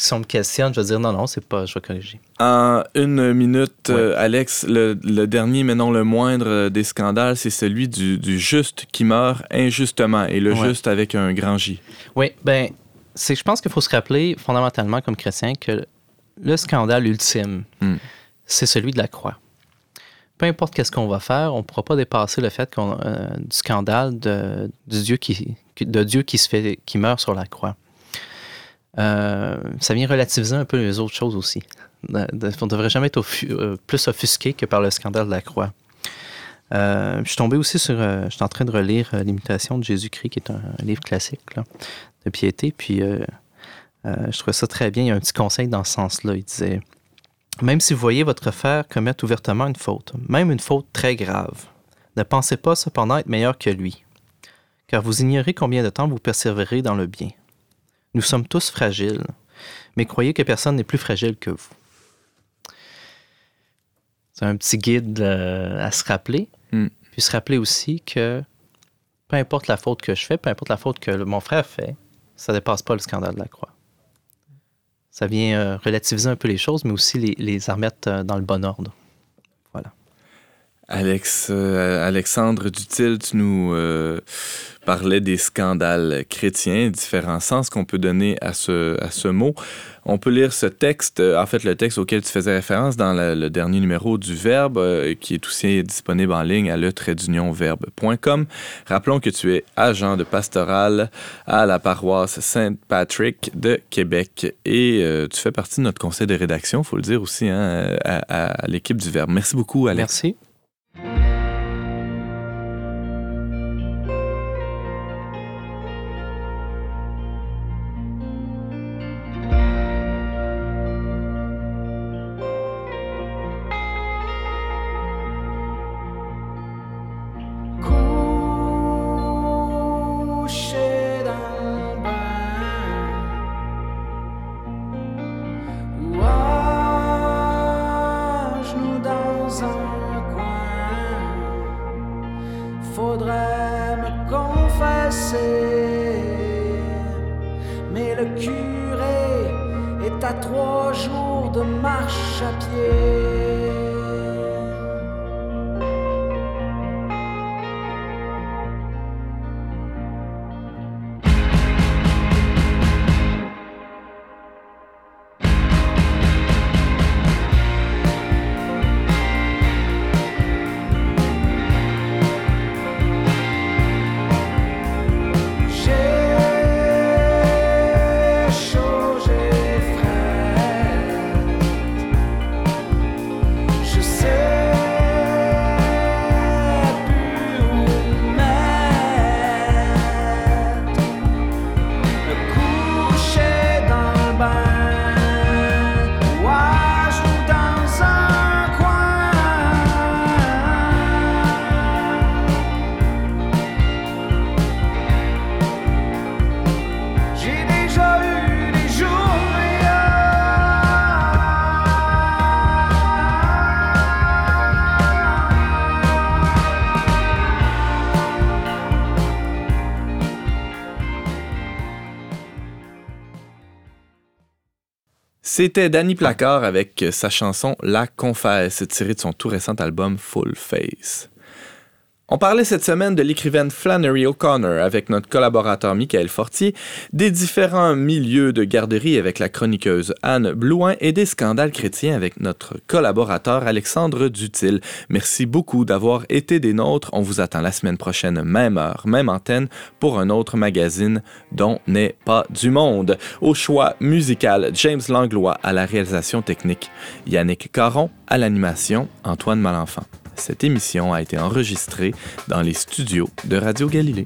Si on me questionne, je vais dire non, non, c'est pas, je vais corriger. En une minute, Ouais. euh, Alex, le, le dernier, mais non le moindre euh, des scandales, c'est celui du, du juste qui meurt injustement, et le Ouais. juste avec un grand J. Oui, ben, c'est, je pense qu'il faut se rappeler fondamentalement comme chrétien que le scandale ultime, Hmm. c'est celui de la croix. Peu importe qu'est-ce qu'on va faire, on ne pourra pas dépasser le fait qu'on, euh, du scandale de, du Dieu qui, de Dieu qui, se fait, qui meurt sur la croix. Euh, ça vient relativiser un peu les autres choses aussi. On ne devrait jamais être euh, plus offusqué que par le scandale de la croix. Euh, je suis tombé aussi sur. je suis en train de relire L'imitation de Jésus-Christ, qui est un, livre classique de piété. Puis je trouvais ça très bien. Il y a un petit conseil dans ce sens-là. Il disait Même si vous voyez votre frère commettre ouvertement une faute, même une faute très grave, ne pensez pas cependant être meilleur que lui, car vous ignorez combien de temps vous persévérez dans le bien. Nous sommes tous fragiles, mais croyez que personne n'est plus fragile que vous. C'est un petit guide euh, à se rappeler, hmm. puis se rappeler aussi que peu importe la faute que je fais, peu importe la faute que mon frère fait, ça ne dépasse pas le scandale de la croix. Ça vient euh, relativiser un peu les choses, mais aussi les, les remettre euh, dans le bon ordre. Alex, Alexandre Dutil, tu nous parlait des scandales chrétiens, différents sens qu'on peut donner à ce, à ce mot. On peut lire ce texte, en fait le texte auquel tu faisais référence dans le, dernier numéro du Verbe, euh, qui est aussi disponible en ligne à le verbe.com. Rappelons que tu es agent de pastoral à la paroisse Saint-Patrick de Québec et euh, tu fais partie de notre conseil de rédaction, il faut le dire aussi, hein, à, à l'équipe du Verbe. Merci beaucoup, Alex. Merci. Thank you. C'était Danny Placard avec sa chanson La Confesse, tirée de son tout récent album Full Face. On parlait cette semaine de l'écrivaine Flannery O'Connor avec notre collaborateur Michael Fortier, des différents milieux de garderie avec la chroniqueuse Anne Blouin et des scandales chrétiens avec notre collaborateur Alexandre Dutil. Merci beaucoup d'avoir été des nôtres. On vous attend la semaine prochaine, même heure, même antenne, pour un autre magazine dont n'est pas du monde. Au choix musical, James Langlois à la réalisation technique, Yannick Caron à l'animation, Antoine Malenfant. Cette émission a été enregistrée dans les studios de Radio Galilée.